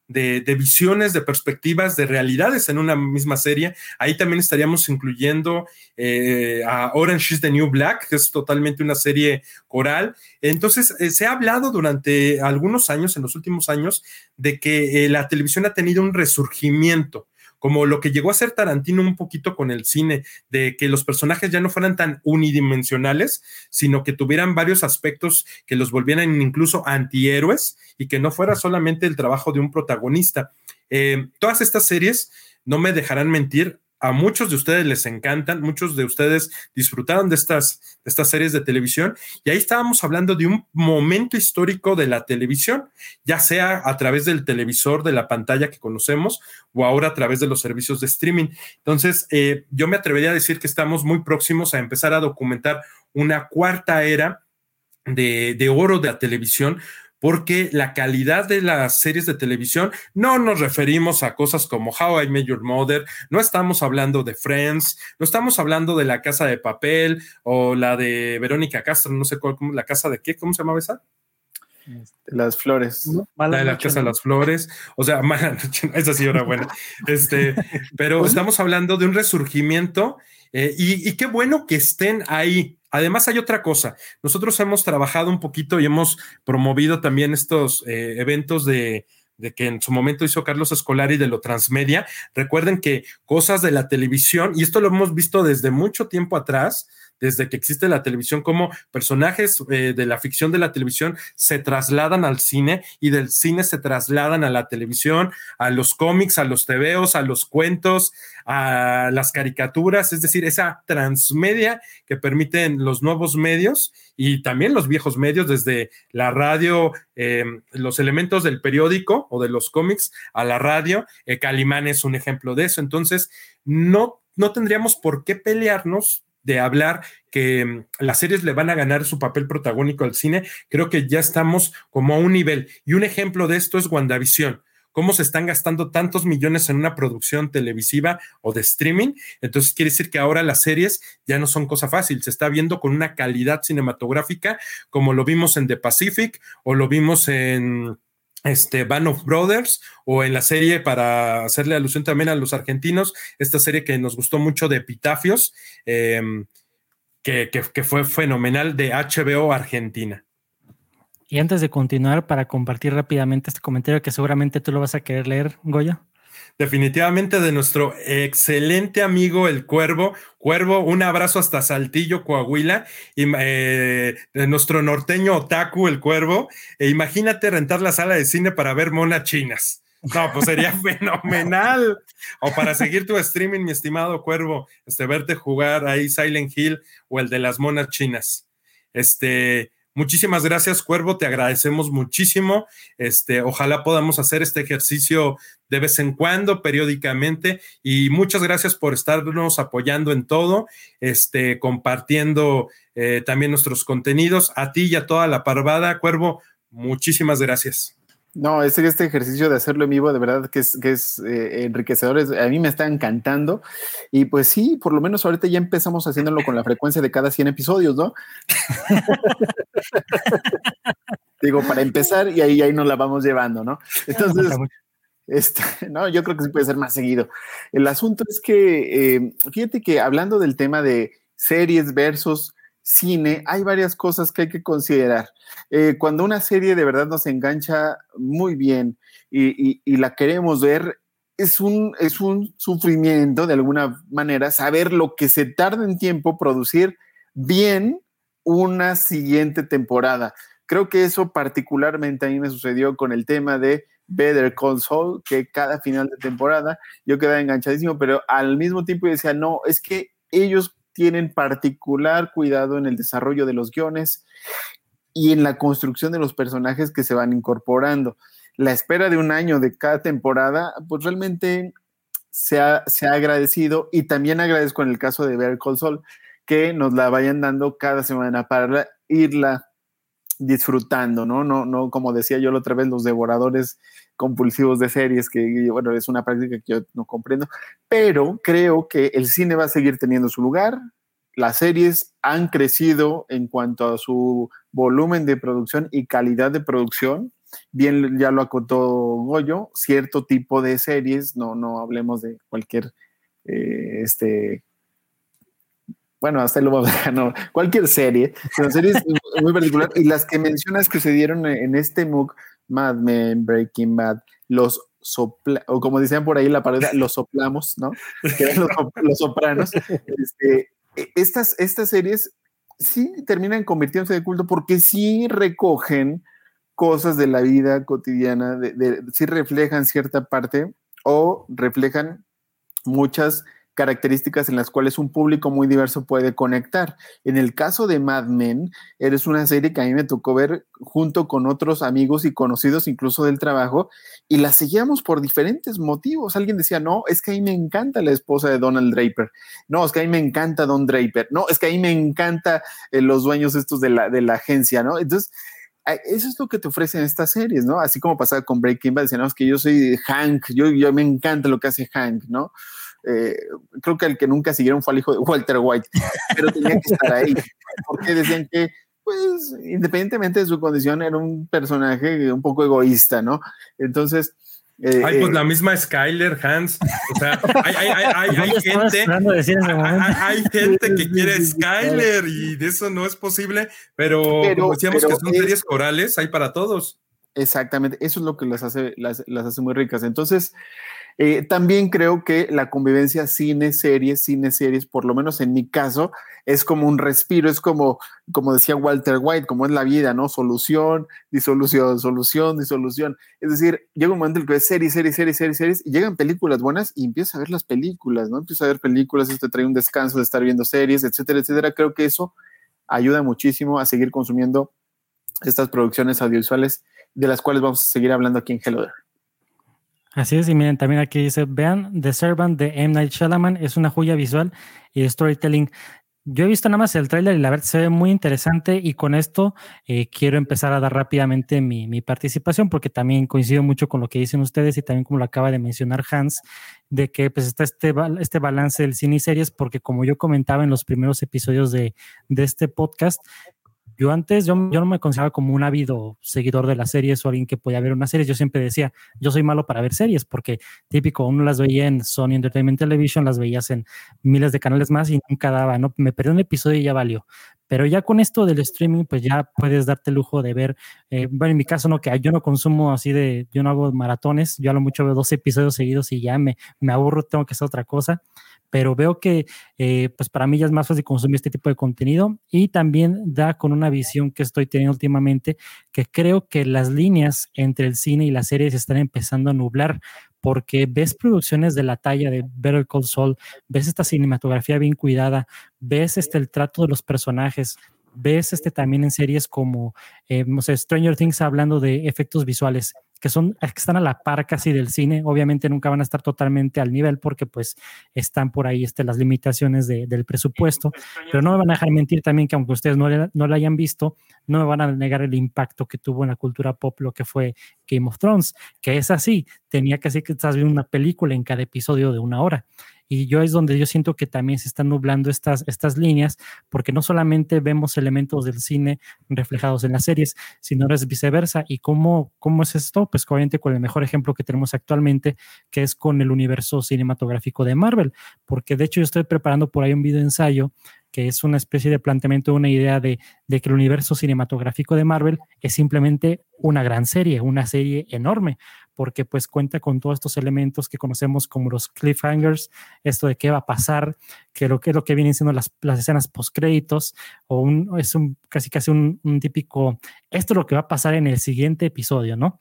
Speaker 6: de, visiones, de perspectivas, de realidades en una misma serie. Ahí también estaríamos incluyendo eh, a Orange is the New Black, que es totalmente una serie coral. Entonces, eh, se ha hablado durante algunos años, en los últimos años, de que eh, la televisión ha tenido un resurgimiento como lo que llegó a ser Tarantino un poquito con el cine, de que los personajes ya no fueran tan unidimensionales, sino que tuvieran varios aspectos que los volvieran incluso antihéroes y que no fuera solamente el trabajo de un protagonista. Eh, todas estas series, no me dejarán mentir, a muchos de ustedes les encantan, muchos de ustedes disfrutaron de estas, de estas series de televisión y ahí estábamos hablando de un momento histórico de la televisión, ya sea a través del televisor, de la pantalla que conocemos o ahora a través de los servicios de streaming. Entonces, eh, yo me atrevería a decir que estamos muy próximos a empezar a documentar una cuarta era de, de oro de la televisión porque la calidad de las series de televisión no nos referimos a cosas como How I Met Your Mother, no estamos hablando de Friends, no estamos hablando de La Casa de Papel o la de Verónica Castro, no sé cuál, la casa de qué, ¿cómo se llamaba esa?
Speaker 5: Las flores.
Speaker 6: la de la casa de las flores. O sea, esa sí era buena. Este, pero estamos hablando de un resurgimiento eh, y, y, qué bueno que estén ahí. Además, hay otra cosa. Nosotros hemos trabajado un poquito y hemos promovido también estos eh, eventos de, de que en su momento hizo Carlos Escolari de lo transmedia. Recuerden que cosas de la televisión, y esto lo hemos visto desde mucho tiempo atrás, desde que existe la televisión, como personajes eh, de la ficción de la televisión se trasladan al cine y del cine se trasladan a la televisión, a los cómics, a los tebeos, a los cuentos, a las caricaturas, es decir, esa transmedia que permiten los nuevos medios y también los viejos medios, desde la radio, em, los elementos del periódico o de los cómics a la radio. Eh, Calimán es un ejemplo de eso. Entonces, no, no tendríamos por qué pelearnos de hablar que mm, las series le van a ganar su papel protagónico al cine, creo que ya estamos como a un nivel. Y un ejemplo de esto es WandaVision cómo se están gastando tantos millones en una producción televisiva o de streaming. Entonces quiere decir que ahora las series ya no son cosa fácil, se está viendo con una calidad cinematográfica como lo vimos en The Pacific o lo vimos en este Band of Brothers o en la serie para hacerle alusión también a los argentinos, esta serie que nos gustó mucho de Epitafios, em, que, que, fue fenomenal de HBO Argentina.
Speaker 3: Y antes de continuar, para compartir rápidamente este comentario que seguramente tú lo vas a querer leer, Goya.
Speaker 6: Definitivamente de nuestro excelente amigo el Cuervo. Cuervo, un abrazo hasta Saltillo, Coahuila, y, eh, de nuestro norteño otaku, el Cuervo. E imagínate rentar la sala de cine para ver monas chinas. No, pues sería fenomenal. O para seguir tu streaming, mi estimado Cuervo, este, verte jugar ahí Silent Hill o el de las monas chinas. Este, Muchísimas gracias, Cuervo, te agradecemos muchísimo. Este, ojalá podamos hacer este ejercicio de vez en cuando, periódicamente, y muchas gracias por estarnos apoyando en todo, este, compartiendo eh, también nuestros contenidos. A ti y a toda la parvada, Cuervo, muchísimas gracias.
Speaker 5: No, este, este ejercicio de hacerlo en vivo, de verdad que es, que es eh, enriquecedor. a mí me está encantando. Y pues sí, por lo menos ahorita ya empezamos haciéndolo con la frecuencia de cada 100 episodios, ¿no? Digo, para empezar, y ahí, ahí nos la vamos llevando, ¿no? Entonces, Este, no, yo creo que sí puede ser más seguido. El asunto es que, eh, fíjate que hablando del tema de series versus cine, hay varias cosas que hay que considerar. Eh, cuando una serie de verdad nos engancha muy bien y, la queremos ver, es un, es un sufrimiento de alguna manera saber lo que se tarda en tiempo producir bien una siguiente temporada. Creo que eso particularmente a mí me sucedió con el tema de Better Call Saul, que cada final de temporada yo quedaba enganchadísimo, pero al mismo tiempo decía, no, es que ellos tienen particular cuidado en el desarrollo de los guiones y en la construcción de los personajes que se van incorporando. La espera de un año de cada temporada, pues realmente se ha, se ha agradecido y también agradezco en el caso de Better Call Saul que nos la vayan dando cada semana para irla disfrutando, ¿no? No, no, como decía yo la otra vez, los devoradores compulsivos de series, que bueno, es una práctica que yo no comprendo, pero creo que el cine va a seguir teniendo su lugar. Las series han crecido en cuanto a su volumen de producción y calidad de producción. Bien, ya lo acotó Goyo, cierto tipo de series, no, no hablemos de cualquier eh, este, bueno, hasta lo no, cualquier serie, pero series muy particular. Y las que mencionas que se dieron en este MOOC, Mad Men, Breaking Bad, los sopla, o como decían por ahí la pared, los soplamos, ¿no? Que eran los, sopranos. Este, e, estas, estas series sí terminan convirtiéndose de culto porque sí recogen cosas de la vida cotidiana, de, sí reflejan cierta parte o reflejan muchas características en las cuales un público muy diverso puede conectar. En el caso de Mad Men, eres una serie que a mí me tocó ver junto con otros amigos y conocidos incluso del trabajo y la seguíamos por diferentes motivos. Alguien decía, no, es que a mí me encanta la esposa de Donald Draper. No, es que a mí me encanta Don Draper. No, es que a mí me encanta eh, los dueños estos de la, de la agencia, ¿no? Entonces, eso es lo que te ofrecen estas series, ¿no? Así como pasaba con Breaking Bad, decían, no, es que yo soy Hank, yo, yo me encanta lo que hace Hank, ¿no? Eh, creo que el que nunca siguieron fue el hijo de Walter White, pero tenía que estar ahí, porque decían que, pues, independientemente de su condición, era un personaje un poco egoísta, ¿no? Entonces...
Speaker 6: Eh, Ay, pues eh, la misma Skyler, Hans. O sea, hay, hay, hay, hay gente, hay, gente que quiere Skyler y de eso no es posible, pero, como decíamos que son series corales, hay para todos.
Speaker 5: Exactamente, eso es lo que las hace, las, las hace muy ricas. Entonces, eh, también creo que la convivencia cine-series, cine-series, por lo menos en mi caso, es como un respiro, es como, como decía Walter White, como es la vida, ¿no? Solución, disolución, solución, disolución. Es decir, llega un momento en el que ves series, series, series, series, series, y llegan películas buenas y empieza a ver las películas, ¿no? Empieza a ver películas, esto te trae un descanso de estar viendo series, etcétera, etcétera. Creo que eso ayuda muchísimo a seguir consumiendo estas producciones audiovisuales de las cuales vamos a seguir hablando aquí en Hello
Speaker 3: Así es, y miren, también aquí dice, vean, The Servant de M. Night Shyamalan es una joya visual y storytelling. Yo he visto nada más el tráiler y la verdad se ve muy interesante y con esto eh, quiero empezar a dar rápidamente mi, mi, participación porque también coincido mucho con lo que dicen ustedes y también como lo acaba de mencionar Hans, de que pues está este, este balance del cine y series porque como yo comentaba en los primeros episodios de, de este podcast, yo antes, yo, yo no me consideraba como un ávido seguidor de las series o alguien que podía ver una serie. Yo siempre decía, yo soy malo para ver series, porque típico, uno las veía en Sony Entertainment Television, las veías en miles de canales más y nunca daba, ¿no? Me perdí un episodio y ya valió. Pero ya con esto del streaming, pues ya puedes darte el lujo de ver, eh, bueno, en mi caso, no, que yo no consumo así de, yo no hago maratones, yo a lo mucho veo dos episodios seguidos y ya me, me aburro, tengo que hacer otra cosa pero veo que eh, pues para mí ya es más fácil consumir este tipo de contenido y también da con una visión que estoy teniendo últimamente que creo que las líneas entre el cine y las series están empezando a nublar porque ves producciones de la talla de Better Call Saul, ves esta cinematografía bien cuidada, ves este el trato de los personajes, ves este también en series como eh, Stranger Things hablando de efectos visuales que son que están a la par casi del cine. Obviamente nunca van a estar totalmente al nivel porque pues están por ahí este, las limitaciones del presupuesto, pero no me van a dejar mentir también que aunque ustedes no, no la hayan visto, no me van a negar el impacto que tuvo en la cultura pop lo que fue Game of Thrones, que es así, tenía que ser que estás viendo una película en cada episodio de una hora. Y yo es donde yo siento que también se están nublando estas, estas líneas, porque no solamente vemos elementos del cine reflejados en las series, sino es viceversa. ¿Y cómo, cómo es esto? Pues obviamente con el mejor ejemplo que tenemos actualmente, que es con el universo cinematográfico de Marvel, porque de hecho yo estoy preparando por ahí un video ensayo que es una especie de planteamiento, una idea de, de, que el universo cinematográfico de Marvel es simplemente una gran serie, una serie enorme, porque pues cuenta con todos estos elementos que conocemos como los cliffhangers, esto de qué va a pasar, que lo que lo que vienen siendo las, las escenas post créditos, o un, es un casi casi un, un típico, esto es lo que va a pasar en el siguiente episodio, ¿no?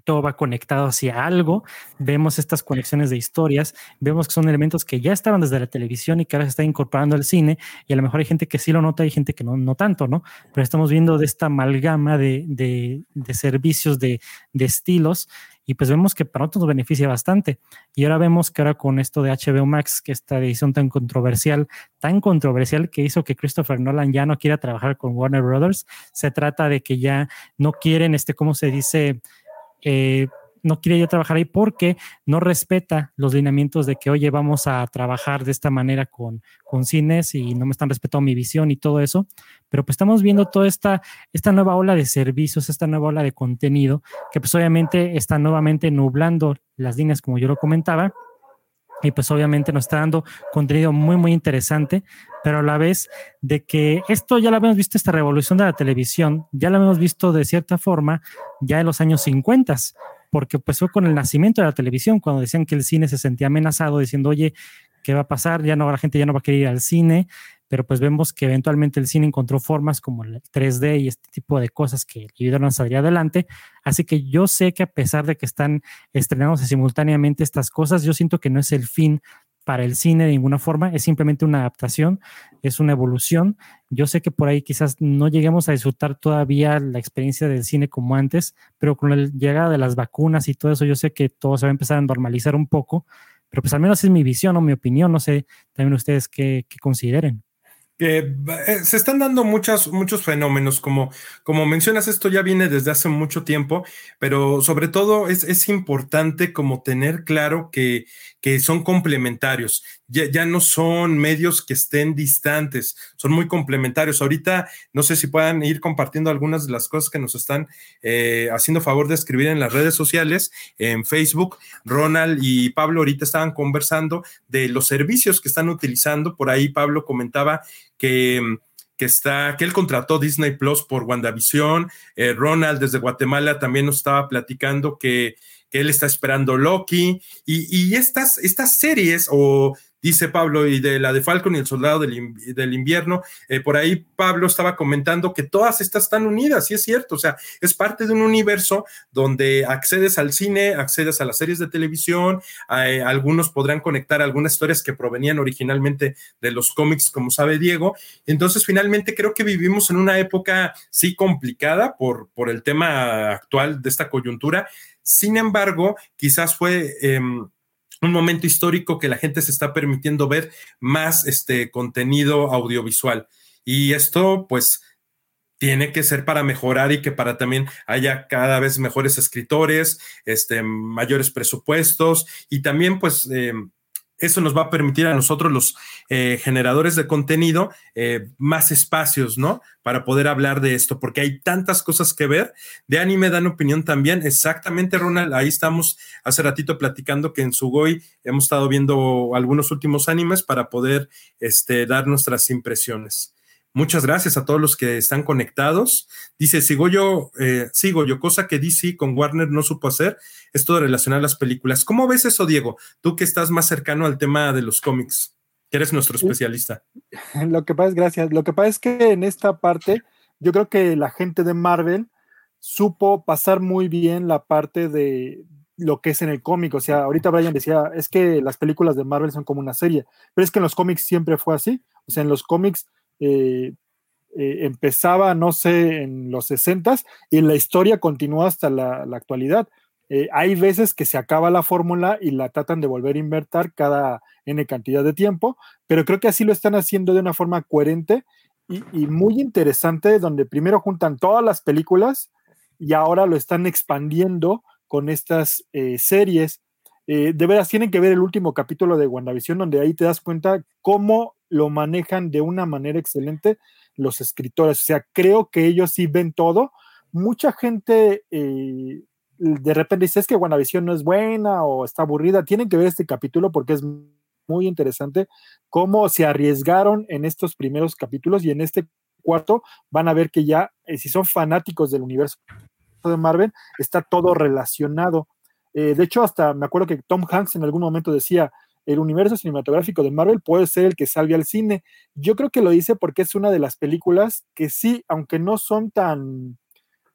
Speaker 3: Todo va conectado hacia algo, vemos estas conexiones de historias, vemos que son elementos que ya estaban desde la televisión y que ahora se está incorporando al cine, y a lo mejor hay gente que sí lo nota y gente que no, no tanto, ¿no? Pero estamos viendo de esta amalgama de, de, servicios, de, de, estilos, y pues vemos que para nosotros nos beneficia bastante. Y ahora vemos que ahora con esto de HBO Max, que esta edición tan controversial, tan controversial que hizo que Christopher Nolan ya no quiera trabajar con Warner Brothers, se trata de que ya no quieren, este, ¿cómo se dice? Eh, no quiere yo trabajar ahí porque no respeta los lineamientos de que, oye, vamos a trabajar de esta manera con, con cines y no me están respetando mi visión y todo eso. Pero pues estamos viendo toda esta, esta nueva ola de servicios, esta nueva ola de contenido, que pues obviamente está nuevamente nublando las líneas, como yo lo comentaba, y pues obviamente nos está dando contenido muy, muy interesante, pero a la vez de que esto ya lo habíamos visto, esta revolución de la televisión, ya lo habíamos visto de cierta forma ya en los años 50, porque pues fue con el nacimiento de la televisión, cuando decían que el cine se sentía amenazado, diciendo, oye, ¿qué va a pasar? Ya no, la gente ya no va a querer ir al cine, pero pues vemos que eventualmente el cine encontró formas como el 3D y este tipo de cosas que ayudaron a salir adelante. Así que yo sé que a pesar de que están estrenándose simultáneamente estas cosas, yo siento que no es el fin para el cine de ninguna forma, es simplemente una adaptación, es una evolución. Yo sé que por ahí quizás no lleguemos a disfrutar todavía la experiencia del cine como antes, pero con la llegada de las vacunas y todo eso, yo sé que todo se va a empezar a normalizar un poco, pero pues al menos es mi visión o mi opinión, no sé también ustedes qué, qué consideren
Speaker 6: eh, se están dando muchos fenómenos, como, como mencionas, esto ya viene desde hace mucho tiempo, pero sobre todo es, es importante como tener claro que, que son complementarios, ya, ya, no son medios que estén distantes, son muy complementarios. Ahorita no sé si puedan ir compartiendo algunas de las cosas que nos están eh, haciendo favor de escribir en las redes sociales, en Facebook. Ronald y Pablo ahorita estaban conversando de los servicios que están utilizando. Por ahí Pablo comentaba que que está, que él contrató Disney Plus por WandaVision. Eh, Ronald desde Guatemala también nos estaba platicando que, que él está esperando Loki. Y, y estas, estas series o dice Pablo, y de la de Falcon y el Soldado del, del Invierno, eh, por ahí Pablo estaba comentando que todas estas están unidas, y es cierto, o sea, es parte de un universo donde accedes al cine, accedes a las series de televisión, eh, algunos podrán conectar algunas historias que provenían originalmente de los cómics, como sabe Diego, entonces finalmente creo que vivimos en una época, sí, complicada por, por el tema actual de esta coyuntura, sin embargo, quizás fue... Eh, un momento histórico que la gente se está permitiendo ver más este contenido audiovisual. Y esto, pues, tiene que ser para mejorar y que para también haya cada vez mejores escritores, este, mayores presupuestos y también, pues, eh, eso nos va a permitir a nosotros, los eh, generadores de contenido, eh, más espacios, ¿no? Para poder hablar de esto, porque hay tantas cosas que ver. De anime dan opinión también. Exactamente, Ronald. Ahí estamos hace ratito platicando que en Sugoi hemos estado viendo algunos últimos animes para poder este, dar nuestras impresiones. Muchas gracias a todos los que están conectados. Dice, sigo yo, eh, sigo yo, cosa que DC con Warner no supo hacer, esto de relacionar las películas. ¿Cómo ves eso, Diego? Tú que estás más cercano al tema de los cómics, que eres nuestro especialista.
Speaker 4: Lo que pasa es, gracias, lo que pasa es que en esta parte, yo creo que la gente de Marvel supo pasar muy bien la parte de lo que es en el cómic. O sea, ahorita Brian decía, es que las películas de Marvel son como una serie, pero es que en los cómics siempre fue así. O sea, en los cómics eh, eh, empezaba, no sé, en los 60 y la historia continúa hasta la, actualidad. Eh, hay veces que se acaba la fórmula y la tratan de volver a invertir cada N cantidad de tiempo, pero creo que así lo están haciendo de una forma coherente y, y muy interesante, donde primero juntan todas las películas y ahora lo están expandiendo con estas series eh, de veras tienen que ver el último capítulo de WandaVision, donde ahí te das cuenta cómo lo manejan de una manera excelente los escritores. O sea, creo que ellos sí ven todo. Mucha gente eh, de repente dice es que WandaVision no es buena o está aburrida. Tienen que ver este capítulo porque es muy interesante cómo se arriesgaron en estos primeros capítulos y en este cuarto van a ver que ya, eh, si son fanáticos del universo de Marvel, está todo relacionado. Eh, de hecho, hasta me acuerdo que Tom Hanks en algún momento decía, el universo cinematográfico de Marvel puede ser el que salve al cine. Yo creo que lo dice porque es una de las películas que sí, aunque no son tan,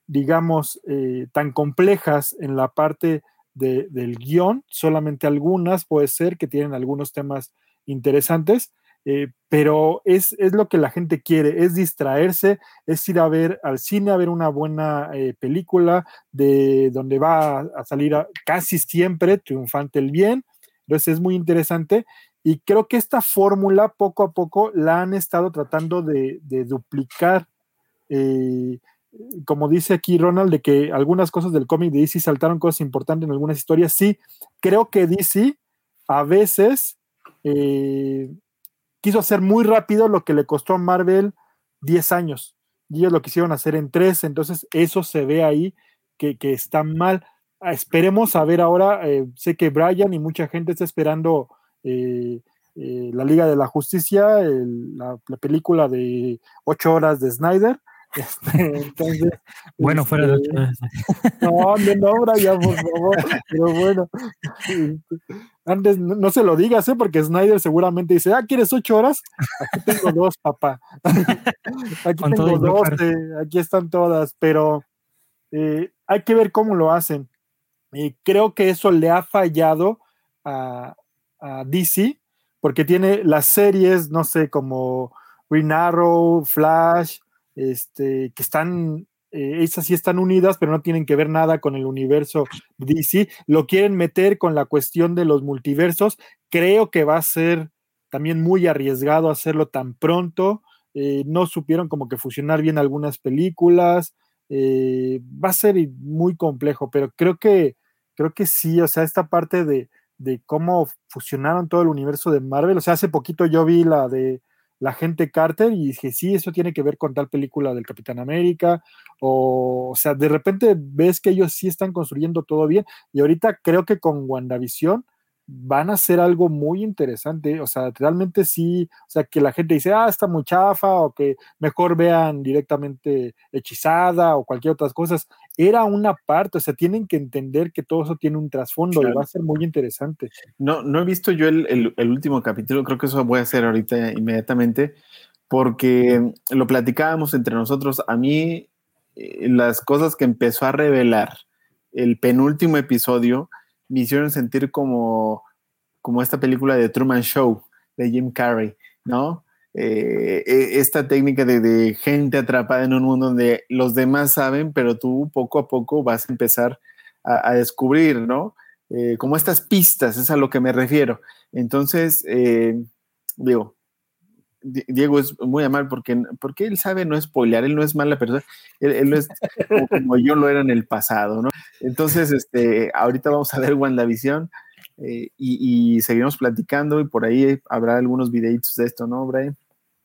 Speaker 4: digamos, eh, tan complejas en la parte del guion, solamente algunas puede ser que tienen algunos temas interesantes, eh, pero es, lo que la gente quiere, es distraerse, es ir a ver al cine, a ver una buena eh, película de donde va a, salir casi siempre triunfante el bien. Entonces es muy interesante y creo que esta fórmula poco a poco la han estado tratando de, duplicar. Eh, como dice aquí Ronald, de que algunas cosas del cómic de DC saltaron cosas importantes en algunas historias. Sí, creo que DC a veces quiso hacer muy rápido lo que le costó a Marvel 10 años. Y ellos lo quisieron hacer en 3, entonces eso se ve ahí que, está mal. Ah, esperemos a ver ahora, eh, sé que Brian y mucha gente está esperando eh, eh, la Liga de la Justicia, la, película de 8 horas de Snyder. Este, entonces,
Speaker 3: bueno, fuera de
Speaker 4: este, No, no, no, Brian, por favor. Pero bueno, antes no, se lo digas, ¿eh? porque Snyder seguramente dice, ah, ¿quieres ocho horas? Aquí tengo dos, papá. aquí tengo dos, aquí están todas, pero eh, hay que ver cómo lo hacen. Y creo que eso le ha fallado a, DC, porque tiene las series, no sé, como Green Arrow, Flash, este, que están eh, esas sí están unidas, pero no tienen que ver nada con el universo DC. Lo quieren meter con la cuestión de los multiversos. Creo que va a ser también muy arriesgado hacerlo tan pronto. Eh, no supieron como que fusionar bien algunas películas. Eh, va a ser muy complejo, pero creo que, creo que sí, o sea, esta parte de, de cómo fusionaron todo el universo de Marvel. O sea, hace poquito yo vi la de la gente Carter y dije, sí, eso tiene que ver con tal película del Capitán América, o, o sea, de repente ves que ellos sí están construyendo todo bien, y ahorita creo que con WandaVision van a hacer algo muy interesante, o sea, realmente sí, o sea, que la gente dice, ah, está muy chafa, o que mejor vean directamente hechizada, o cualquier otras cosas, era una parte, o sea, tienen que entender que todo eso tiene un trasfondo y va a ser muy interesante.
Speaker 5: No, no he visto yo el, último capítulo, creo que eso voy a hacer ahorita inmediatamente, porque lo platicábamos entre nosotros, a mí eh, las cosas que empezó a revelar el penúltimo episodio, me hicieron sentir como, como esta película de Truman Show de Jim Carrey, ¿no? Eh, e, esta técnica de, gente atrapada en un mundo donde los demás saben, pero tú poco a poco vas a empezar a, descubrir, ¿no? Eh, como estas pistas, es a lo que me refiero. Entonces, eh, digo, Diego es muy amable porque, porque él sabe no spoilear, él no es mala persona, él, no es como, yo lo era en el pasado, ¿no? Entonces, este, ahorita vamos a ver WandaVision eh, y, y, seguimos platicando y por ahí habrá algunos videitos de esto, ¿no, Brian?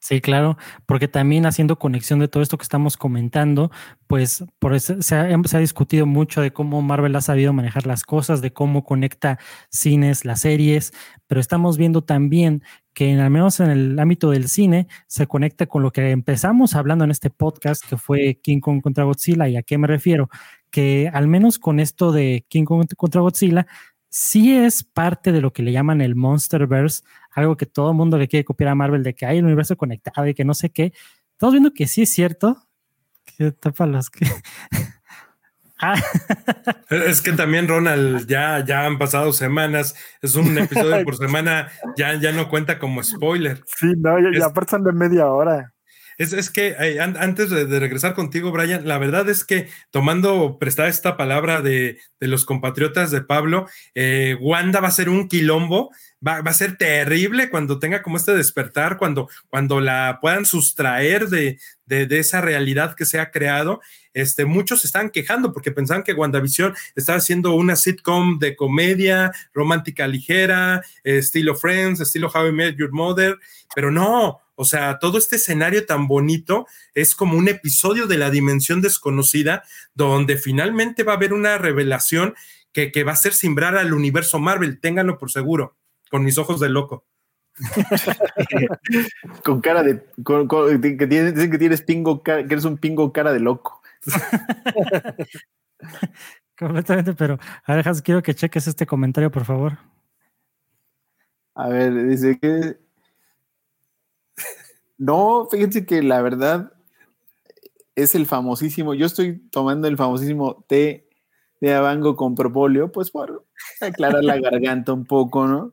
Speaker 3: Sí, claro, porque también haciendo conexión de todo esto que estamos comentando, pues por eso se, ha, discutido mucho de cómo Marvel ha sabido manejar las cosas, de cómo conecta cines, las series, pero estamos viendo también que al menos en el ámbito del cine se conecta con lo que empezamos hablando en este podcast, que fue King Kong contra Godzilla. ¿Y a qué me refiero? Que al menos con esto de King Kong contra Godzilla, sí es parte de lo que le llaman el Monsterverse, algo que todo el mundo le quiere copiar a Marvel de que hay un universo conectado y que no sé qué. Estamos viendo que sí es cierto. Que tapa los que.
Speaker 6: Ah. Es que también, Ronald, ya, ya han pasado semanas, es un episodio por semana, ya, ya no cuenta como spoiler.
Speaker 4: Sí, no, ya, ya aparte de media hora.
Speaker 6: Es, que eh, antes de, regresar contigo, Brian, la verdad es que tomando prestada esta palabra de, los compatriotas de Pablo, eh, Wanda va a ser un quilombo, va, a ser terrible cuando tenga como este despertar, cuando, cuando la puedan sustraer de, de, esa realidad que se ha creado. Este, muchos se están quejando porque pensaban que WandaVision estaba haciendo una sitcom de comedia romántica ligera, estilo Friends, estilo How I Met Your Mother, pero no, o sea, todo este escenario tan bonito es como un episodio de la dimensión desconocida donde finalmente va a haber una revelación que, va a ser simbrar al universo Marvel, ténganlo por seguro, con mis ojos de loco.
Speaker 5: con cara de. que dicen que tienes pingo, que eres un pingo cara de loco.
Speaker 3: Completamente, pero a ver, quiero que cheques este comentario, por favor.
Speaker 5: A ver, dice que no, fíjense que la verdad es el famosísimo, yo estoy tomando el famosísimo té de abango con propóleo, pues por aclarar la garganta un poco, ¿no?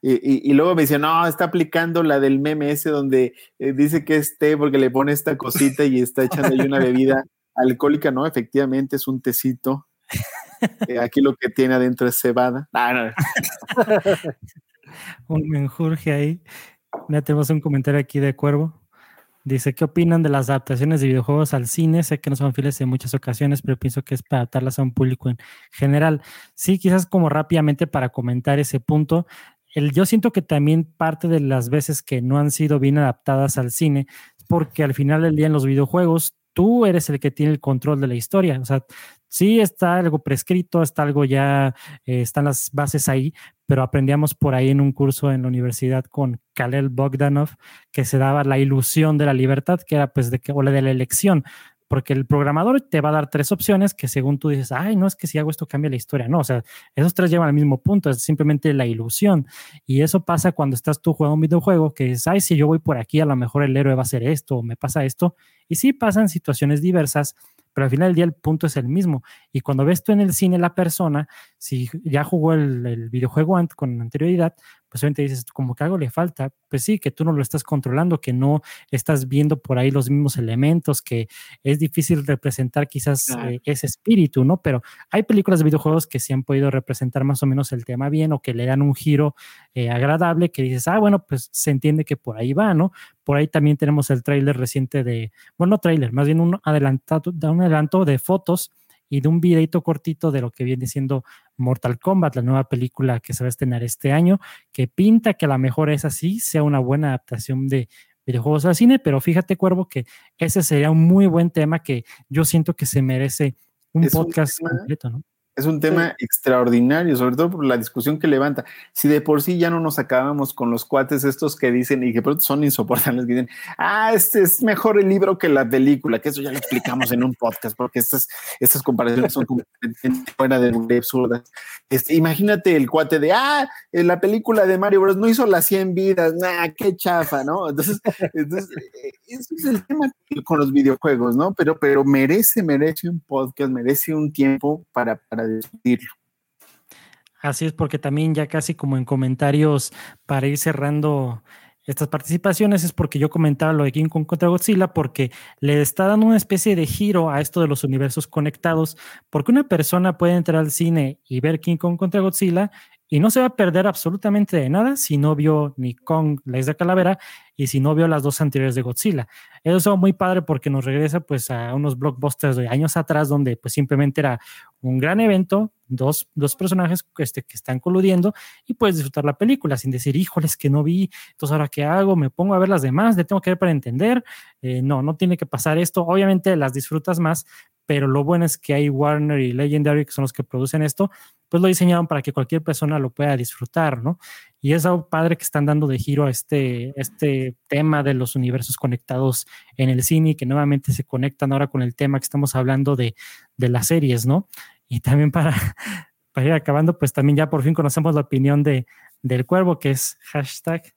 Speaker 5: Y, luego me dice, no, está aplicando la del meme ese donde eh, dice que es té porque le pone esta cosita y está echando ahí una bebida alcohólica, no, efectivamente es un tecito. Eh, aquí lo que tiene adentro es cebada. Ah,
Speaker 3: un menjurje ahí. Ya tenemos un comentario aquí de Cuervo. Dice, ¿qué opinan de las adaptaciones de videojuegos al cine? Sé que no son fieles en muchas ocasiones, pero pienso que es para adaptarlas a un público en general. Sí, quizás como rápidamente para comentar ese punto. El, yo siento que también parte de las veces que no han sido bien adaptadas al cine, porque al final del día en los videojuegos tú eres el que tiene el control de la historia. O sea, sí está algo prescrito, está algo ya, eh, están las bases ahí, pero aprendíamos por ahí en un curso en la universidad con Kalel Bogdanov que se daba la ilusión de la libertad, que era pues de que, o la de la elección porque el programador te va a dar tres opciones que según tú dices, ay, no es que si hago esto cambia la historia. No, o sea, esos tres llevan al mismo punto, es simplemente la ilusión. Y eso pasa cuando estás tú jugando un videojuego que dices, ay, si yo voy por aquí, a lo mejor el héroe va a hacer esto o me pasa esto. Y sí pasan situaciones diversas, pero al final del día el punto es el mismo. Y cuando ves tú en el cine la persona, si ya jugó el, el videojuego con anterioridad, pues obviamente dices, como que algo le falta, pues sí, que tú no lo estás controlando, que no estás viendo por ahí los mismos elementos, que es difícil representar quizás eh, ese espíritu, ¿no? Pero hay películas de videojuegos que sí han podido representar más o menos el tema bien o que le dan un giro eh, agradable, que dices, ah, bueno, pues se entiende que por ahí va, ¿no? Por ahí también tenemos el tráiler reciente de, bueno, no tráiler, más bien un adelantado, un adelanto de fotos y de un videito cortito de lo que viene siendo Mortal Kombat, la nueva película que se va a estrenar este año, que pinta que a lo mejor es así, sea una buena adaptación de videojuegos al cine, pero fíjate, Cuervo, que ese sería un muy buen tema que yo siento que se merece un podcast completo, ¿no?
Speaker 5: Es un tema extraordinario, sobre todo por la discusión que levanta. Si de por sí ya no nos acabamos con los cuates estos que dicen y que son insoportables, que dicen, ah, este es mejor el libro que la película, que eso ya lo explicamos en un podcast, porque estas, estas comparaciones son completamente fuera de absurdas. Este, imagínate el cuate de, ah, la película de Mario Bros. no hizo las 100 vidas, nah, qué chafa, ¿no? Entonces, entonces eh, ese es el tema con los videojuegos, ¿no? Pero, pero merece, merece un podcast, merece un tiempo para, para
Speaker 3: Así es, porque también ya casi como en comentarios para ir cerrando estas participaciones es porque yo comentaba lo de King Kong contra Godzilla porque le está dando una especie de giro a esto de los universos conectados, porque una persona puede entrar al cine y ver King Kong contra Godzilla y no se va a perder absolutamente de nada si no vio ni Kong, la isla Calavera, y si no vio las dos anteriores de Godzilla. Eso es muy padre porque nos regresa pues a unos blockbusters de años atrás donde pues simplemente era un gran evento, dos, dos personajes este, que están coludiendo y puedes disfrutar la película sin decir, híjoles, que no vi, entonces ahora qué hago, me pongo a ver las demás, le tengo que ver para entender. Eh, no, no tiene que pasar esto. Obviamente las disfrutas más, pero lo bueno es que hay Warner y Legendary, que son los que producen esto, pues lo diseñaron para que cualquier persona lo pueda disfrutar, ¿no? Y es algo padre que están dando de giro a este, este tema de los universos conectados en el cine y que nuevamente se conectan ahora con el tema que estamos hablando de, de las series, ¿no? Y también para, para ir acabando, pues también ya por fin conocemos la opinión de, del cuervo, que es hashtag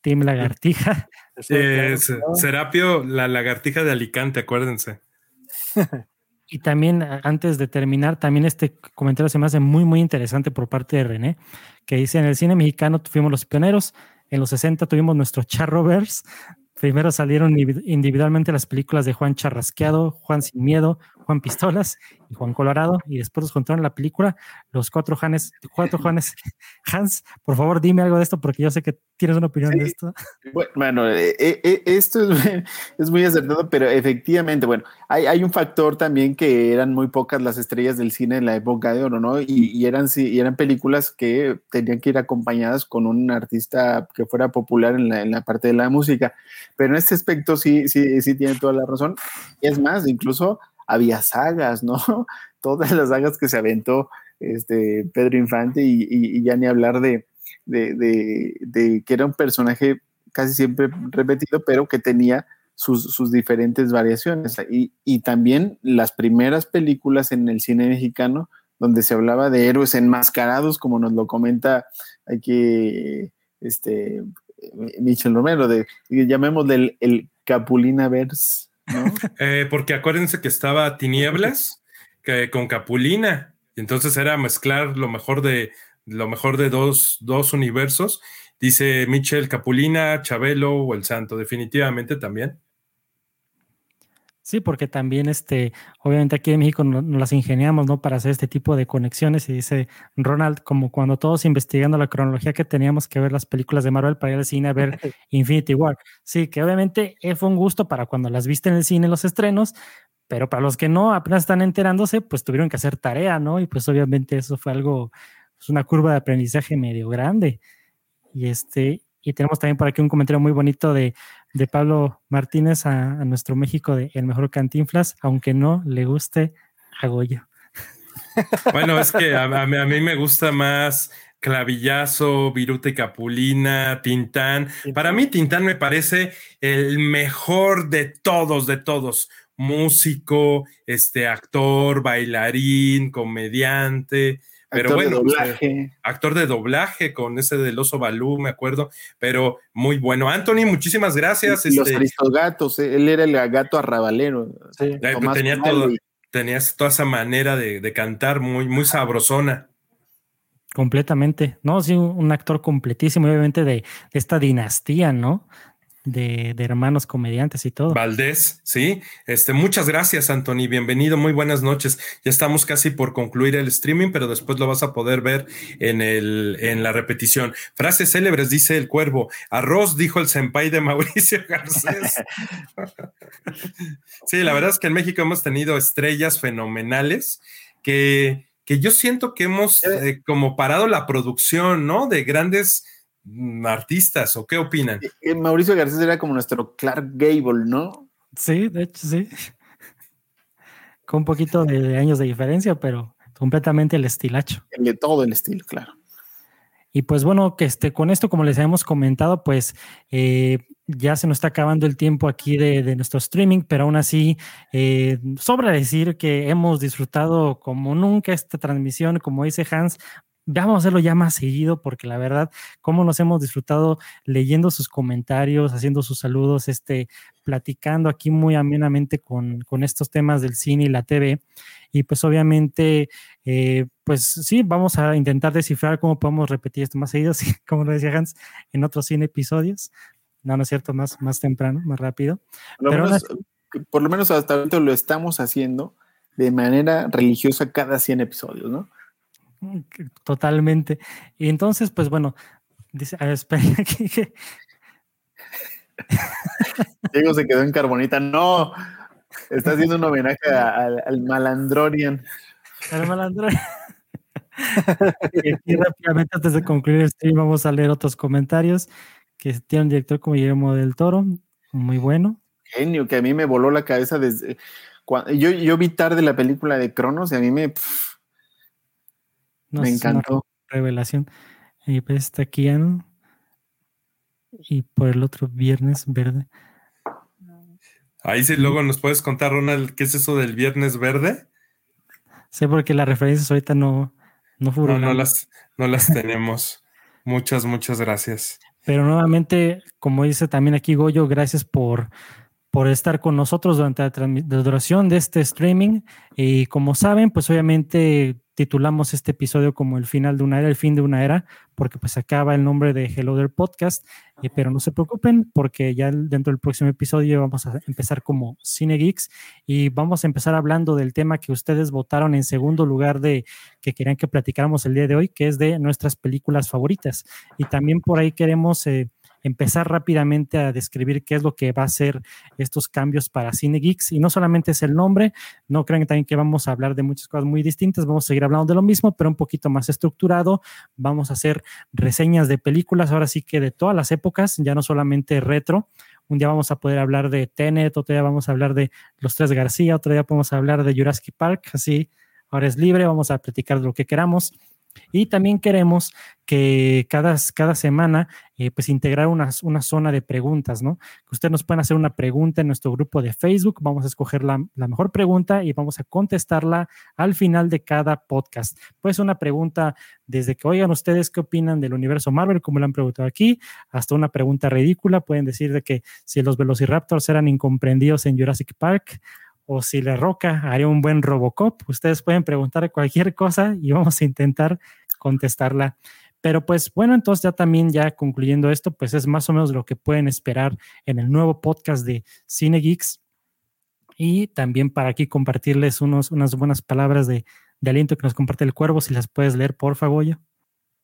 Speaker 3: Team Lagartija.
Speaker 6: Serapio, la lagartija de Alicante, acuérdense.
Speaker 3: Y también, antes de terminar, también este comentario se me hace muy, muy interesante por parte de René, que dice, en el cine mexicano fuimos los pioneros, en los 60 tuvimos nuestro Charrovers, Primero salieron individualmente las películas de Juan Charrasqueado, Juan Sin Miedo, Juan Pistolas y Juan Colorado, y después los juntaron la película Los Cuatro Janes, Cuatro Juanes. Hans, por favor, dime algo de esto porque yo sé que tienes una opinión de esto.
Speaker 5: Bueno, eh, eh, eh, esto es, muy acertado, pero efectivamente, bueno, hay, un factor también que eran muy pocas las estrellas del cine en la época de oro, ¿no? Y, eran, y eran películas que tenían que ir acompañadas con un artista que fuera popular en la, en la parte de la música. Pero en este aspecto sí, sí, sí tiene toda la razón. Es más, incluso había sagas, ¿no? Todas las sagas que se aventó este Pedro Infante y, ya ni hablar de, de, que era un personaje casi siempre repetido, pero que tenía sus, diferentes variaciones. Y, y, también las primeras películas en el cine mexicano, donde se hablaba de héroes enmascarados, como nos lo comenta aquí este, Michel Romero, de, llamémosle el, Capulina Verse.
Speaker 6: Eh, porque acuérdense que estaba Tinieblas que, con Capulina, entonces era mezclar lo mejor de lo mejor de dos, dos universos. Dice Michel Capulina, Chabelo o El Santo, definitivamente también.
Speaker 3: Sí, porque también, este, obviamente aquí en México nos, las ingeniamos, ¿no? Para hacer este tipo de conexiones. Y dice Ronald, como cuando todos investigando la cronología que teníamos que ver las películas de Marvel para ir al cine a ver Infinity War. Sí, que obviamente eh, fue un gusto para cuando las viste en el cine, los estrenos, pero para los que no apenas están enterándose, pues tuvieron que hacer tarea, ¿no? Y pues obviamente eso fue algo, es pues, una curva de aprendizaje medio grande. Y este, y tenemos también por aquí un comentario muy bonito de, Pablo Martínez a, nuestro México de El Mejor Cantinflas, aunque no le guste a Goyo.
Speaker 6: Bueno, es que a, mí, me gusta más Clavillazo, Viruta y Capulina, Tintán. Para mí, Tintán me parece el mejor de todos, de todos. Músico, este actor, bailarín, comediante. Pero actor bueno, de doblaje. actor de doblaje con ese del oso Balú, me acuerdo, pero muy bueno. Anthony, muchísimas gracias.
Speaker 5: los este Aristogatos, eh, él era el gato arrabalero.
Speaker 6: Sí. Eh, tenía, todo, tenías toda esa manera de, cantar muy, muy sabrosona.
Speaker 3: Completamente, ¿no? Sí, un actor completísimo, obviamente, de, de esta dinastía, ¿no? De, hermanos comediantes y todo.
Speaker 6: Valdés, sí. Este, muchas gracias, Anthony. Bienvenido, muy buenas noches. Ya estamos casi por concluir el streaming, pero después lo vas a poder ver en, el, en la repetición. Frases célebres, dice el cuervo. Arroz, dijo el senpai de Mauricio Garcés. sí, la verdad es que en México hemos tenido estrellas fenomenales que, que yo siento que hemos eh. Eh, como parado la producción, ¿no? De grandes artistas o qué opinan? Eh,
Speaker 5: eh, Mauricio Garcés era como nuestro Clark Gable, ¿no?
Speaker 3: Sí, de hecho sí. Con un poquito de años de diferencia, pero completamente el estilacho.
Speaker 5: El de todo el estilo, claro.
Speaker 3: Y pues bueno, que este, con esto, como les habíamos comentado, pues eh, ya se nos está acabando el tiempo aquí de, nuestro streaming, pero aún así sobra decir que hemos disfrutado como nunca esta transmisión, como dice Hans, vamos a hacerlo ya más seguido porque la verdad, cómo nos hemos disfrutado leyendo sus comentarios, haciendo sus saludos, este, platicando aquí muy amenamente con, estos temas del cine y la TV. Y pues obviamente, eh, pues sí, vamos a intentar descifrar cómo podemos repetir esto más seguido, como lo decía Hans, en otros 100 episodios. No, no es cierto, más, más temprano, más rápido.
Speaker 5: Pero por lo menos hasta ahorita lo estamos haciendo de manera religiosa cada 100 episodios, ¿no?
Speaker 3: Totalmente. Y entonces, pues bueno, dice, a ver, espera,
Speaker 5: Diego se quedó en carbonita. No, está haciendo un homenaje al, malandrorian.
Speaker 3: Al malandrorian. y aquí rápidamente, antes de concluir el stream, vamos a leer otros comentarios que tiene un director como Guillermo del Toro, muy bueno.
Speaker 5: Genio, que a mí me voló la cabeza desde... Cuando, yo, yo vi tarde la película de Cronos y a mí me... Me encantó.
Speaker 3: Revelación. Y pues está aquí Y por el otro viernes verde.
Speaker 6: Ahí sí, luego nos puedes contar, Ronald, ¿qué es eso del viernes verde?
Speaker 3: Sé porque las referencias ahorita no, no
Speaker 6: fueron. No, las, no las tenemos. muchas, muchas gracias.
Speaker 3: Pero nuevamente, como dice también aquí Goyo, gracias por, por estar con nosotros durante la, la duración de este streaming. Y como saben, pues obviamente titulamos este episodio como el final de una era, el fin de una era, porque pues acaba el nombre de Hello There Podcast, eh, pero no se preocupen porque ya dentro del próximo episodio vamos a empezar como Cine Geeks y vamos a empezar hablando del tema que ustedes votaron en segundo lugar de que querían que platicáramos el día de hoy, que es de nuestras películas favoritas. Y también por ahí queremos... Eh, empezar rápidamente a describir qué es lo que va a ser estos cambios para Cine Geeks. Y no solamente es el nombre, no crean también que vamos a hablar de muchas cosas muy distintas, vamos a seguir hablando de lo mismo, pero un poquito más estructurado. Vamos a hacer reseñas de películas, ahora sí que de todas las épocas, ya no solamente retro. Un día vamos a poder hablar de Tenet, otro día vamos a hablar de Los Tres García, otro día podemos hablar de Jurassic Park, así ahora es libre, vamos a platicar de lo que queramos. Y también queremos que cada, cada semana, eh, pues integrar una, una, zona de preguntas, ¿no? Que ustedes nos pueden hacer una pregunta en nuestro grupo de Facebook, vamos a escoger la, la, mejor pregunta y vamos a contestarla al final de cada podcast. Puede ser una pregunta desde que oigan ustedes qué opinan del universo Marvel, como lo han preguntado aquí, hasta una pregunta ridícula, pueden decir de que si los Velociraptors eran incomprendidos en Jurassic Park, o si la roca haría un buen Robocop. Ustedes pueden preguntar cualquier cosa y vamos a intentar contestarla. Pero pues bueno, entonces ya también ya concluyendo esto, pues es más o menos lo que pueden esperar en el nuevo podcast de Cine Geeks. Y también para aquí compartirles unos, unas buenas palabras de, de aliento que nos comparte el cuervo, si las puedes leer, por favor.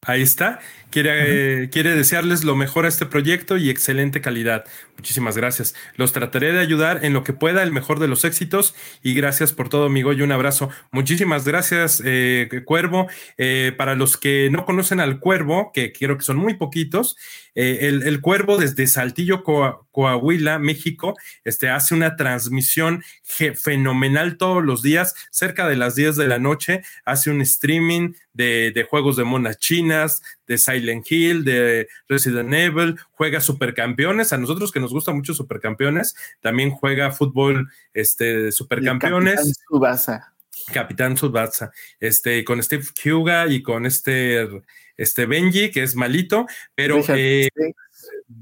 Speaker 6: Ahí está. Quiere, eh, quiere desearles lo mejor a este proyecto y excelente calidad. Muchísimas gracias. Los trataré de ayudar en lo que pueda, el mejor de los éxitos. Y gracias por todo, amigo. Y un abrazo. Muchísimas gracias, eh, Cuervo. Eh, para los que no conocen al Cuervo, que quiero que son muy poquitos, eh, el, el, Cuervo desde Saltillo, Coahuila, México, este, hace una transmisión fenomenal todos los días, cerca de las 10 de la noche, hace un streaming de, de juegos de monas chinas, de Silent Hill, de Resident Evil, juega supercampeones, a nosotros que nos gusta mucho supercampeones, también juega fútbol este, supercampeones. Capitán
Speaker 5: Subasa.
Speaker 6: Capitán Subasa, este, con Steve Huga y con este este Benji, que es malito, pero eh,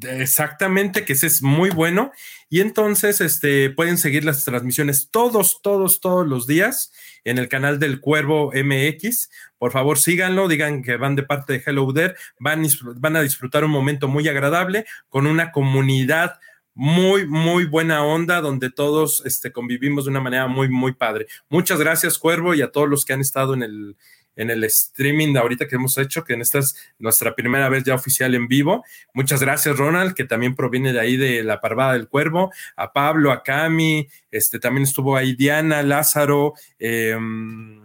Speaker 6: exactamente, que ese es muy bueno. Y entonces este, pueden seguir las transmisiones todos, todos, todos los días en el canal del Cuervo MX. Por favor, síganlo, digan que van de parte de Hello There, van, van a disfrutar un momento muy agradable con una comunidad muy, muy buena onda, donde todos este, convivimos de una manera muy, muy padre. Muchas gracias, Cuervo, y a todos los que han estado en el, en el streaming de ahorita que hemos hecho, que en esta es nuestra primera vez ya oficial en vivo. Muchas gracias, Ronald, que también proviene de ahí de la Parvada del Cuervo, a Pablo, a Cami, este, también estuvo ahí Diana, Lázaro, em,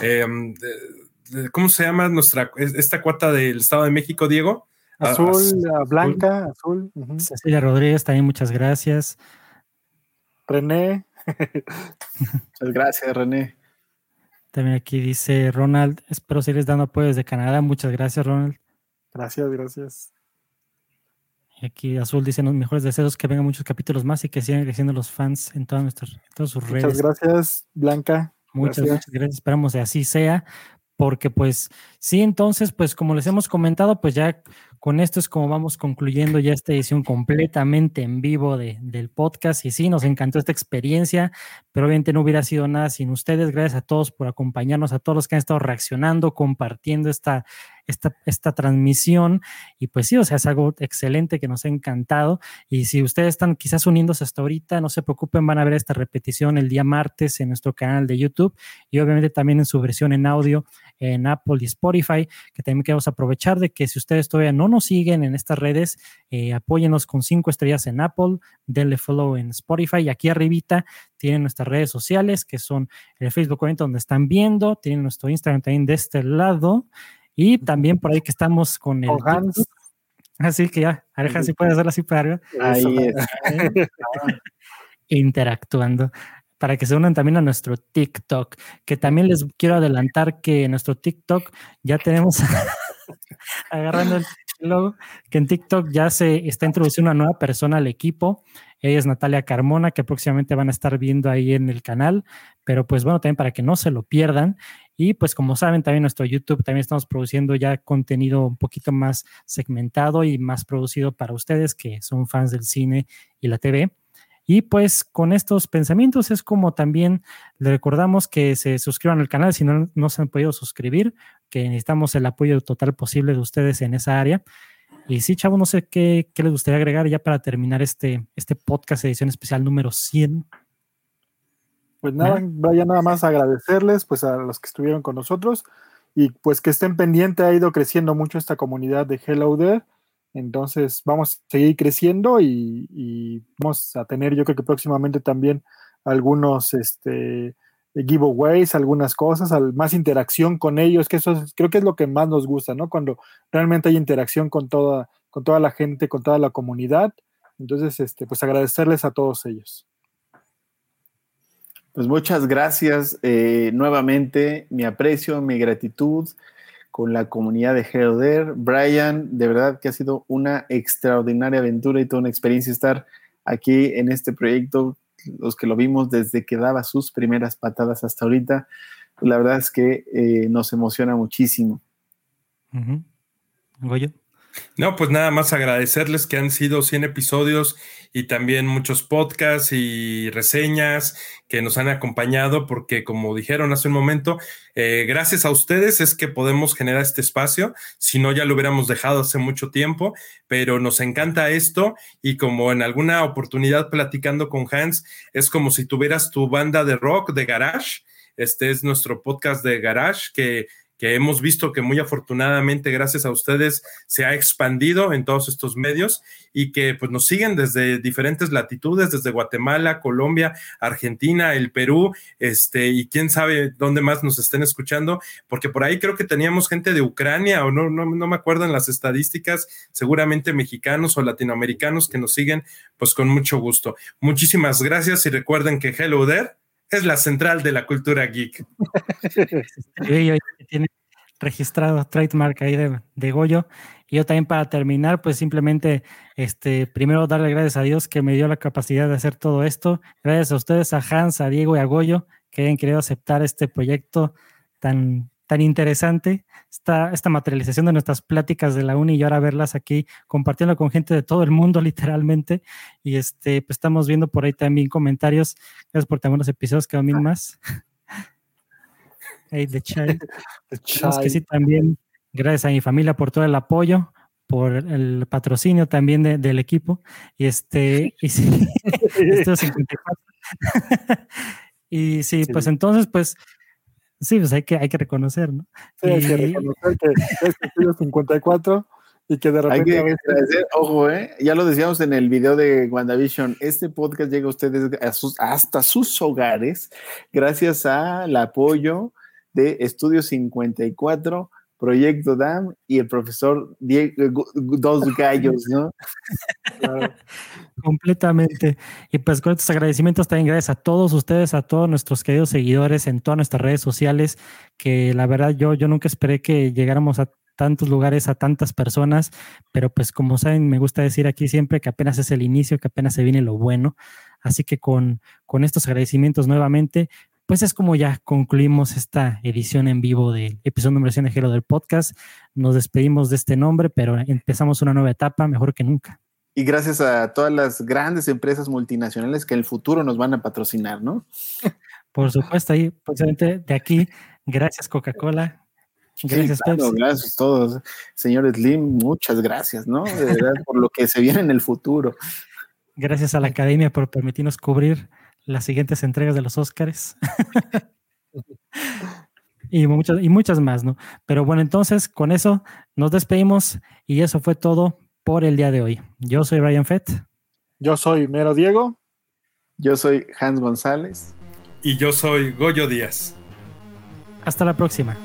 Speaker 6: em, ¿cómo se llama nuestra, esta cuarta del Estado de México, Diego?
Speaker 4: Azul, Blanca, azul.
Speaker 3: Cecilia Rodríguez, también muchas gracias.
Speaker 4: René.
Speaker 5: Muchas gracias, René.
Speaker 3: También aquí dice Ronald, espero seguirles dando apoyo desde Canadá. Muchas gracias, Ronald.
Speaker 4: Gracias, gracias.
Speaker 3: Y aquí Azul dice los mejores deseos que vengan muchos capítulos más y que sigan creciendo los fans en todas nuestras todas sus redes.
Speaker 4: Muchas gracias, Blanca.
Speaker 3: Muchas, muchas gracias. Esperamos que así sea, porque pues sí, entonces, pues como les hemos comentado, pues ya con esto es como vamos concluyendo ya esta edición completamente en vivo de, del podcast. Y sí, nos encantó esta experiencia, pero obviamente no hubiera sido nada sin ustedes. Gracias a todos por acompañarnos, a todos los que han estado reaccionando, compartiendo esta, esta, esta transmisión. Y pues sí, o sea, es algo excelente que nos ha encantado. Y si ustedes están quizás uniéndose hasta ahorita, no se preocupen, van a ver esta repetición el día martes en nuestro canal de YouTube y obviamente también en su versión en audio en Apple y Spotify, que también queremos aprovechar de que si ustedes todavía no nos siguen en estas redes, eh, apóyenos con cinco estrellas en Apple, denle follow en Spotify y aquí arribita tienen nuestras redes sociales que son el Facebook donde están viendo, tienen nuestro Instagram también de este lado y también por ahí que estamos con el... Así que ya, Aleja, si puede hacerlo así para arriba.
Speaker 5: Ahí
Speaker 3: Interactuando. Para que se unan también a nuestro TikTok, que también les quiero adelantar que en nuestro TikTok ya tenemos, agarrando el logo, que en TikTok ya se está introduciendo una nueva persona al equipo. Ella es Natalia Carmona, que próximamente van a estar viendo ahí en el canal, pero pues bueno, también para que no se lo pierdan. Y pues como saben, también nuestro YouTube también estamos produciendo ya contenido un poquito más segmentado y más producido para ustedes que son fans del cine y la TV. Y pues con estos pensamientos es como también le recordamos que se suscriban al canal si no, no se han podido suscribir, que necesitamos el apoyo total posible de ustedes en esa área. Y sí, chavo, no sé qué, qué les gustaría agregar ya para terminar este, este podcast edición especial número 100.
Speaker 4: Pues nada, vaya nada más agradecerles pues a los que estuvieron con nosotros y pues que estén pendientes, ha ido creciendo mucho esta comunidad de Hello There, entonces vamos a seguir creciendo y, vamos a tener yo creo que próximamente también algunos este, giveaways, algunas cosas, más interacción con ellos, que eso creo que es lo que más nos gusta, ¿no? Cuando realmente hay interacción con toda, con toda la gente, con toda la comunidad. Entonces, este, pues agradecerles a todos ellos.
Speaker 5: Pues muchas gracias eh, nuevamente, mi aprecio, mi gratitud con la comunidad de Helder. Brian, de verdad que ha sido una extraordinaria aventura y toda una experiencia estar aquí en este proyecto, los que lo vimos desde que daba sus primeras patadas hasta ahorita, la verdad es que eh, nos emociona muchísimo.
Speaker 3: Goyo.
Speaker 6: No, pues nada más agradecerles que han sido 100 episodios y también muchos podcasts y reseñas que nos han acompañado, porque como dijeron hace un momento, eh, gracias a ustedes es que podemos generar este espacio, si no ya lo hubiéramos dejado hace mucho tiempo, pero nos encanta esto y como en alguna oportunidad platicando con Hans, es como si tuvieras tu banda de rock de garage. Este es nuestro podcast de garage que que hemos visto que muy afortunadamente gracias a ustedes se ha expandido en todos estos medios y que pues nos siguen desde diferentes latitudes, desde Guatemala, Colombia, Argentina, el Perú, este y quién sabe dónde más nos estén escuchando, porque por ahí creo que teníamos gente de Ucrania o no no, no me acuerdo en las estadísticas, seguramente mexicanos o latinoamericanos que nos siguen pues con mucho gusto. Muchísimas gracias y recuerden que Hello There es la central de la cultura geek.
Speaker 3: tiene registrado trademark ahí de, de, Goyo. Y yo también para terminar, pues simplemente, este, primero darle gracias a Dios que me dio la capacidad de hacer todo esto. Gracias a ustedes, a Hans, a Diego y a Goyo, que hayan querido aceptar este proyecto tan, tan interesante esta, esta materialización de nuestras pláticas de la uni y ahora verlas aquí compartiendo con gente de todo el mundo literalmente. Y este, pues estamos viendo por ahí también comentarios. Gracias por tener unos episodios que también más. hey, The Child. que sí, también gracias a mi familia por todo el apoyo por el patrocinio también del equipo. Y este, y sí, y sí, pues entonces, pues Sí, pues hay que, hay que reconocer, ¿no?
Speaker 4: Sí, hay que reconocer que es el 54 y que de repente.
Speaker 5: Hay que agradecer, ojo, ¿eh? ya lo decíamos en el video de WandaVision, este podcast llega a ustedes hasta sus hogares gracias al apoyo de Estudio 54 Proyecto DAM y el profesor Diego, dos gallos, ¿no?
Speaker 3: Completamente. Y pues con estos agradecimientos también gracias a todos ustedes, a todos nuestros queridos seguidores en todas nuestras redes sociales, que la verdad yo, yo nunca esperé que llegáramos a tantos lugares, a tantas personas, pero pues como saben, me gusta decir aquí siempre que apenas es el inicio, que apenas se viene lo bueno. Así que con, con estos agradecimientos nuevamente, pues es como ya concluimos esta edición en vivo del episodio número 100 de Gelo del podcast. Nos despedimos de este nombre, pero empezamos una nueva etapa mejor que nunca.
Speaker 5: Y gracias a todas las grandes empresas multinacionales que en el futuro nos van a patrocinar, ¿no?
Speaker 3: Por supuesto, ahí, precisamente de aquí, gracias Coca-Cola,
Speaker 5: Gracias, gracias a todos. Señor Slim, muchas gracias, ¿no? De verdad, por lo que se viene en el futuro.
Speaker 3: Gracias a la academia por permitirnos cubrir las siguientes entregas de los Óscares. y, muchas, y muchas más, ¿no? Pero bueno, entonces con eso nos despedimos y eso fue todo por el día de hoy. Yo soy Ryan Fett.
Speaker 4: Yo soy Mero Diego.
Speaker 5: Yo soy Hans González.
Speaker 6: Y yo soy Goyo Díaz.
Speaker 3: Hasta la próxima.